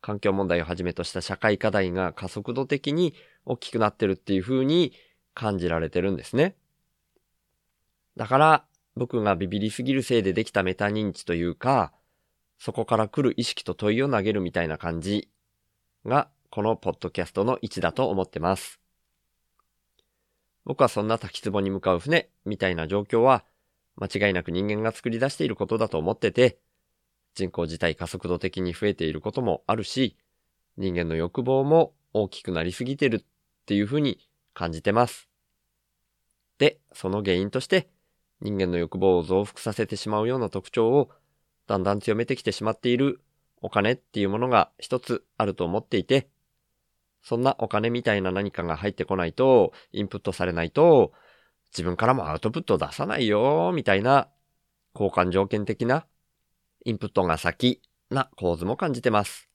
Speaker 3: 環境問題をはじめとした社会課題が加速度的に大きくなってるっていう風に感じられてるんですね。だから僕がビビりすぎるせいでできたメタ認知というか、そこから来る意識と問いを投げるみたいな感じがこのポッドキャストの位置だと思ってます。僕はそんな滝壺に向かう船みたいな状況は間違いなく人間が作り出していることだと思ってて、人口自体加速度的に増えていることもあるし、人間の欲望も大きくなりすぎてるっていうふうに感じてます。で、その原因として人間の欲望を増幅させてしまうような特徴をだんだん強めてきてしまっているお金っていうものが一つあると思っていて、そんなお金みたいな何かが入ってこないと、インプットされないと、自分からもアウトプット出さないよ、みたいな、交換条件的な、インプットが先な構図も感じてます。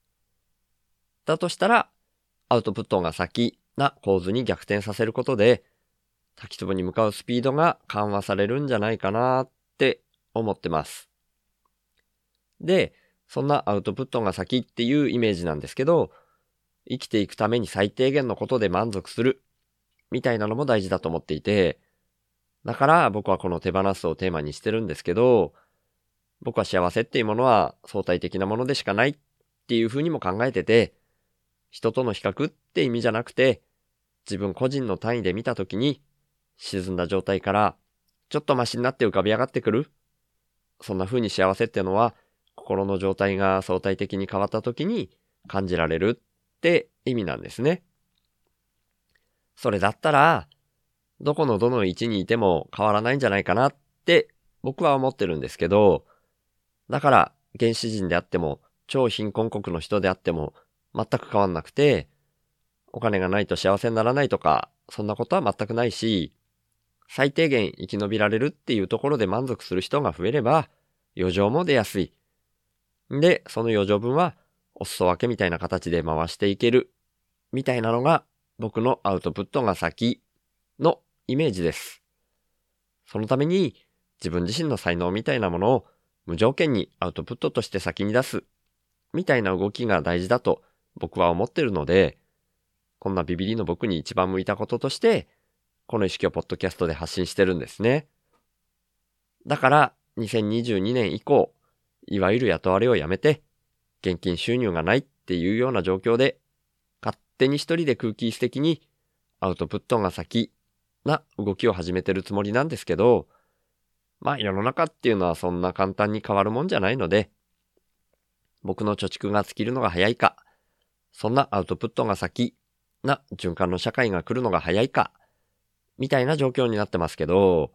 Speaker 3: だとしたら、アウトプットが先な構図に逆転させることで、滝壺に向かうスピードが緩和されるんじゃないかなって思ってます。で、そんなアウトプットが先っていうイメージなんですけど、生きていくために最低限のことで満足する、みたいなのも大事だと思っていて、だから僕はこの手放すをテーマにしてるんですけど、僕は幸せっていうものは相対的なものでしかないっていうふうにも考えてて、人との比較って意味じゃなくて、自分個人の単位で見たときに、沈んだ状態からちょっとマシになって浮かび上がってくる？そんな風に幸せってのは、心の状態が相対的に変わった時に感じられるって意味なんですね。それだったら、どこのどの位置にいても変わらないんじゃないかなって僕は思ってるんですけど、だから原始人であっても超貧困国の人であっても全く変わんなくて、お金がないと幸せにならないとか、そんなことは全くないし、最低限生き延びられるっていうところで満足する人が増えれば、余剰も出やすい。で、その余剰分は、お裾分けみたいな形で回していける。みたいなのが、僕のアウトプットが先のイメージです。そのために、自分自身の才能みたいなものを無条件にアウトプットとして先に出す。みたいな動きが大事だと僕は思ってるので、こんなビビリの僕に一番向いたこととして、この意識をポッドキャストで発信してるんですね。だから、2022年以降、いわゆる雇われをやめて、現金収入がないっていうような状況で、勝手に一人で空気質的にアウトプットが先な動きを始めてるつもりなんですけど、まあ世の中っていうのはそんな簡単に変わるもんじゃないので、僕の貯蓄が尽きるのが早いか、そんなアウトプットが先な循環の社会が来るのが早いか、みたいな状況になってますけど、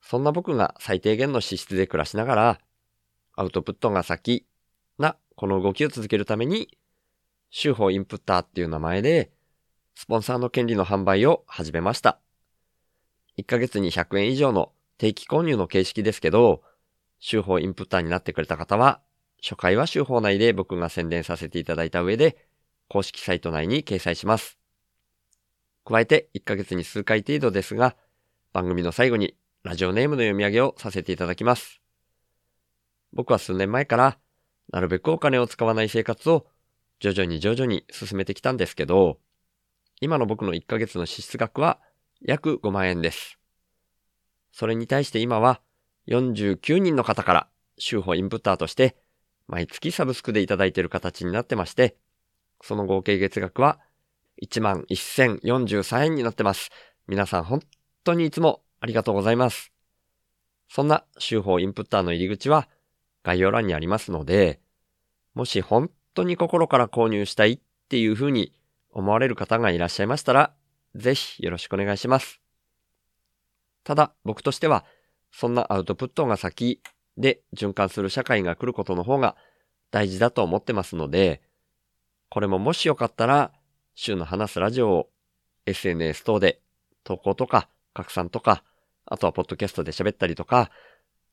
Speaker 3: そんな僕が最低限の資質で暮らしながら、アウトプットが先なこの動きを続けるために、週報インプッターっていう名前で、スポンサーの権利の販売を始めました。1ヶ月に100円以上の定期購入の形式ですけど、週報インプッターになってくれた方は、初回は週報内で僕が宣伝させていただいた上で、公式サイト内に掲載します。加えて1ヶ月に数回程度ですが、番組の最後にラジオネームの読み上げをさせていただきます。僕は数年前から、なるべくお金を使わない生活を徐々に徐々に進めてきたんですけど、今の僕の1ヶ月の支出額は約5万円です。それに対して今は49人の方から週報インプッターとして毎月サブスクでいただいている形になってまして、その合計月額は11,043円になってます。皆さん本当にいつもありがとうございます。そんな週報インプッターの入り口は概要欄にありますので、もし本当に心から購入したいっていう風に思われる方がいらっしゃいましたら、ぜひよろしくお願いします。ただ僕としては、そんなアウトプットが先で循環する社会が来ることの方が大事だと思ってますので、これももしよかったら週の話すラジオを SNS 等で投稿とか拡散とか、あとはポッドキャストで喋ったりとか、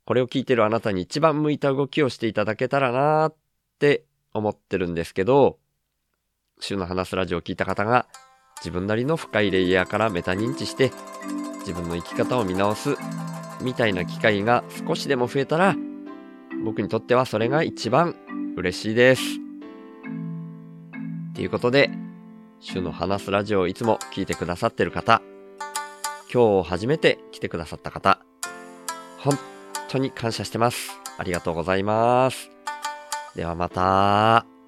Speaker 3: これを聞いてるあなたに一番向いた動きをしていただけたらなーって思ってるんですけど、週の話すラジオを聞いた方が自分なりの深いレイヤーからメタ認知して自分の生き方を見直すみたいな機会が少しでも増えたら僕にとってはそれが一番嬉しいです。ということで、主の話すラジオをいつも聞いてくださってる方、今日初めて来てくださった方、本当に感謝してます。ありがとうございます。ではまた。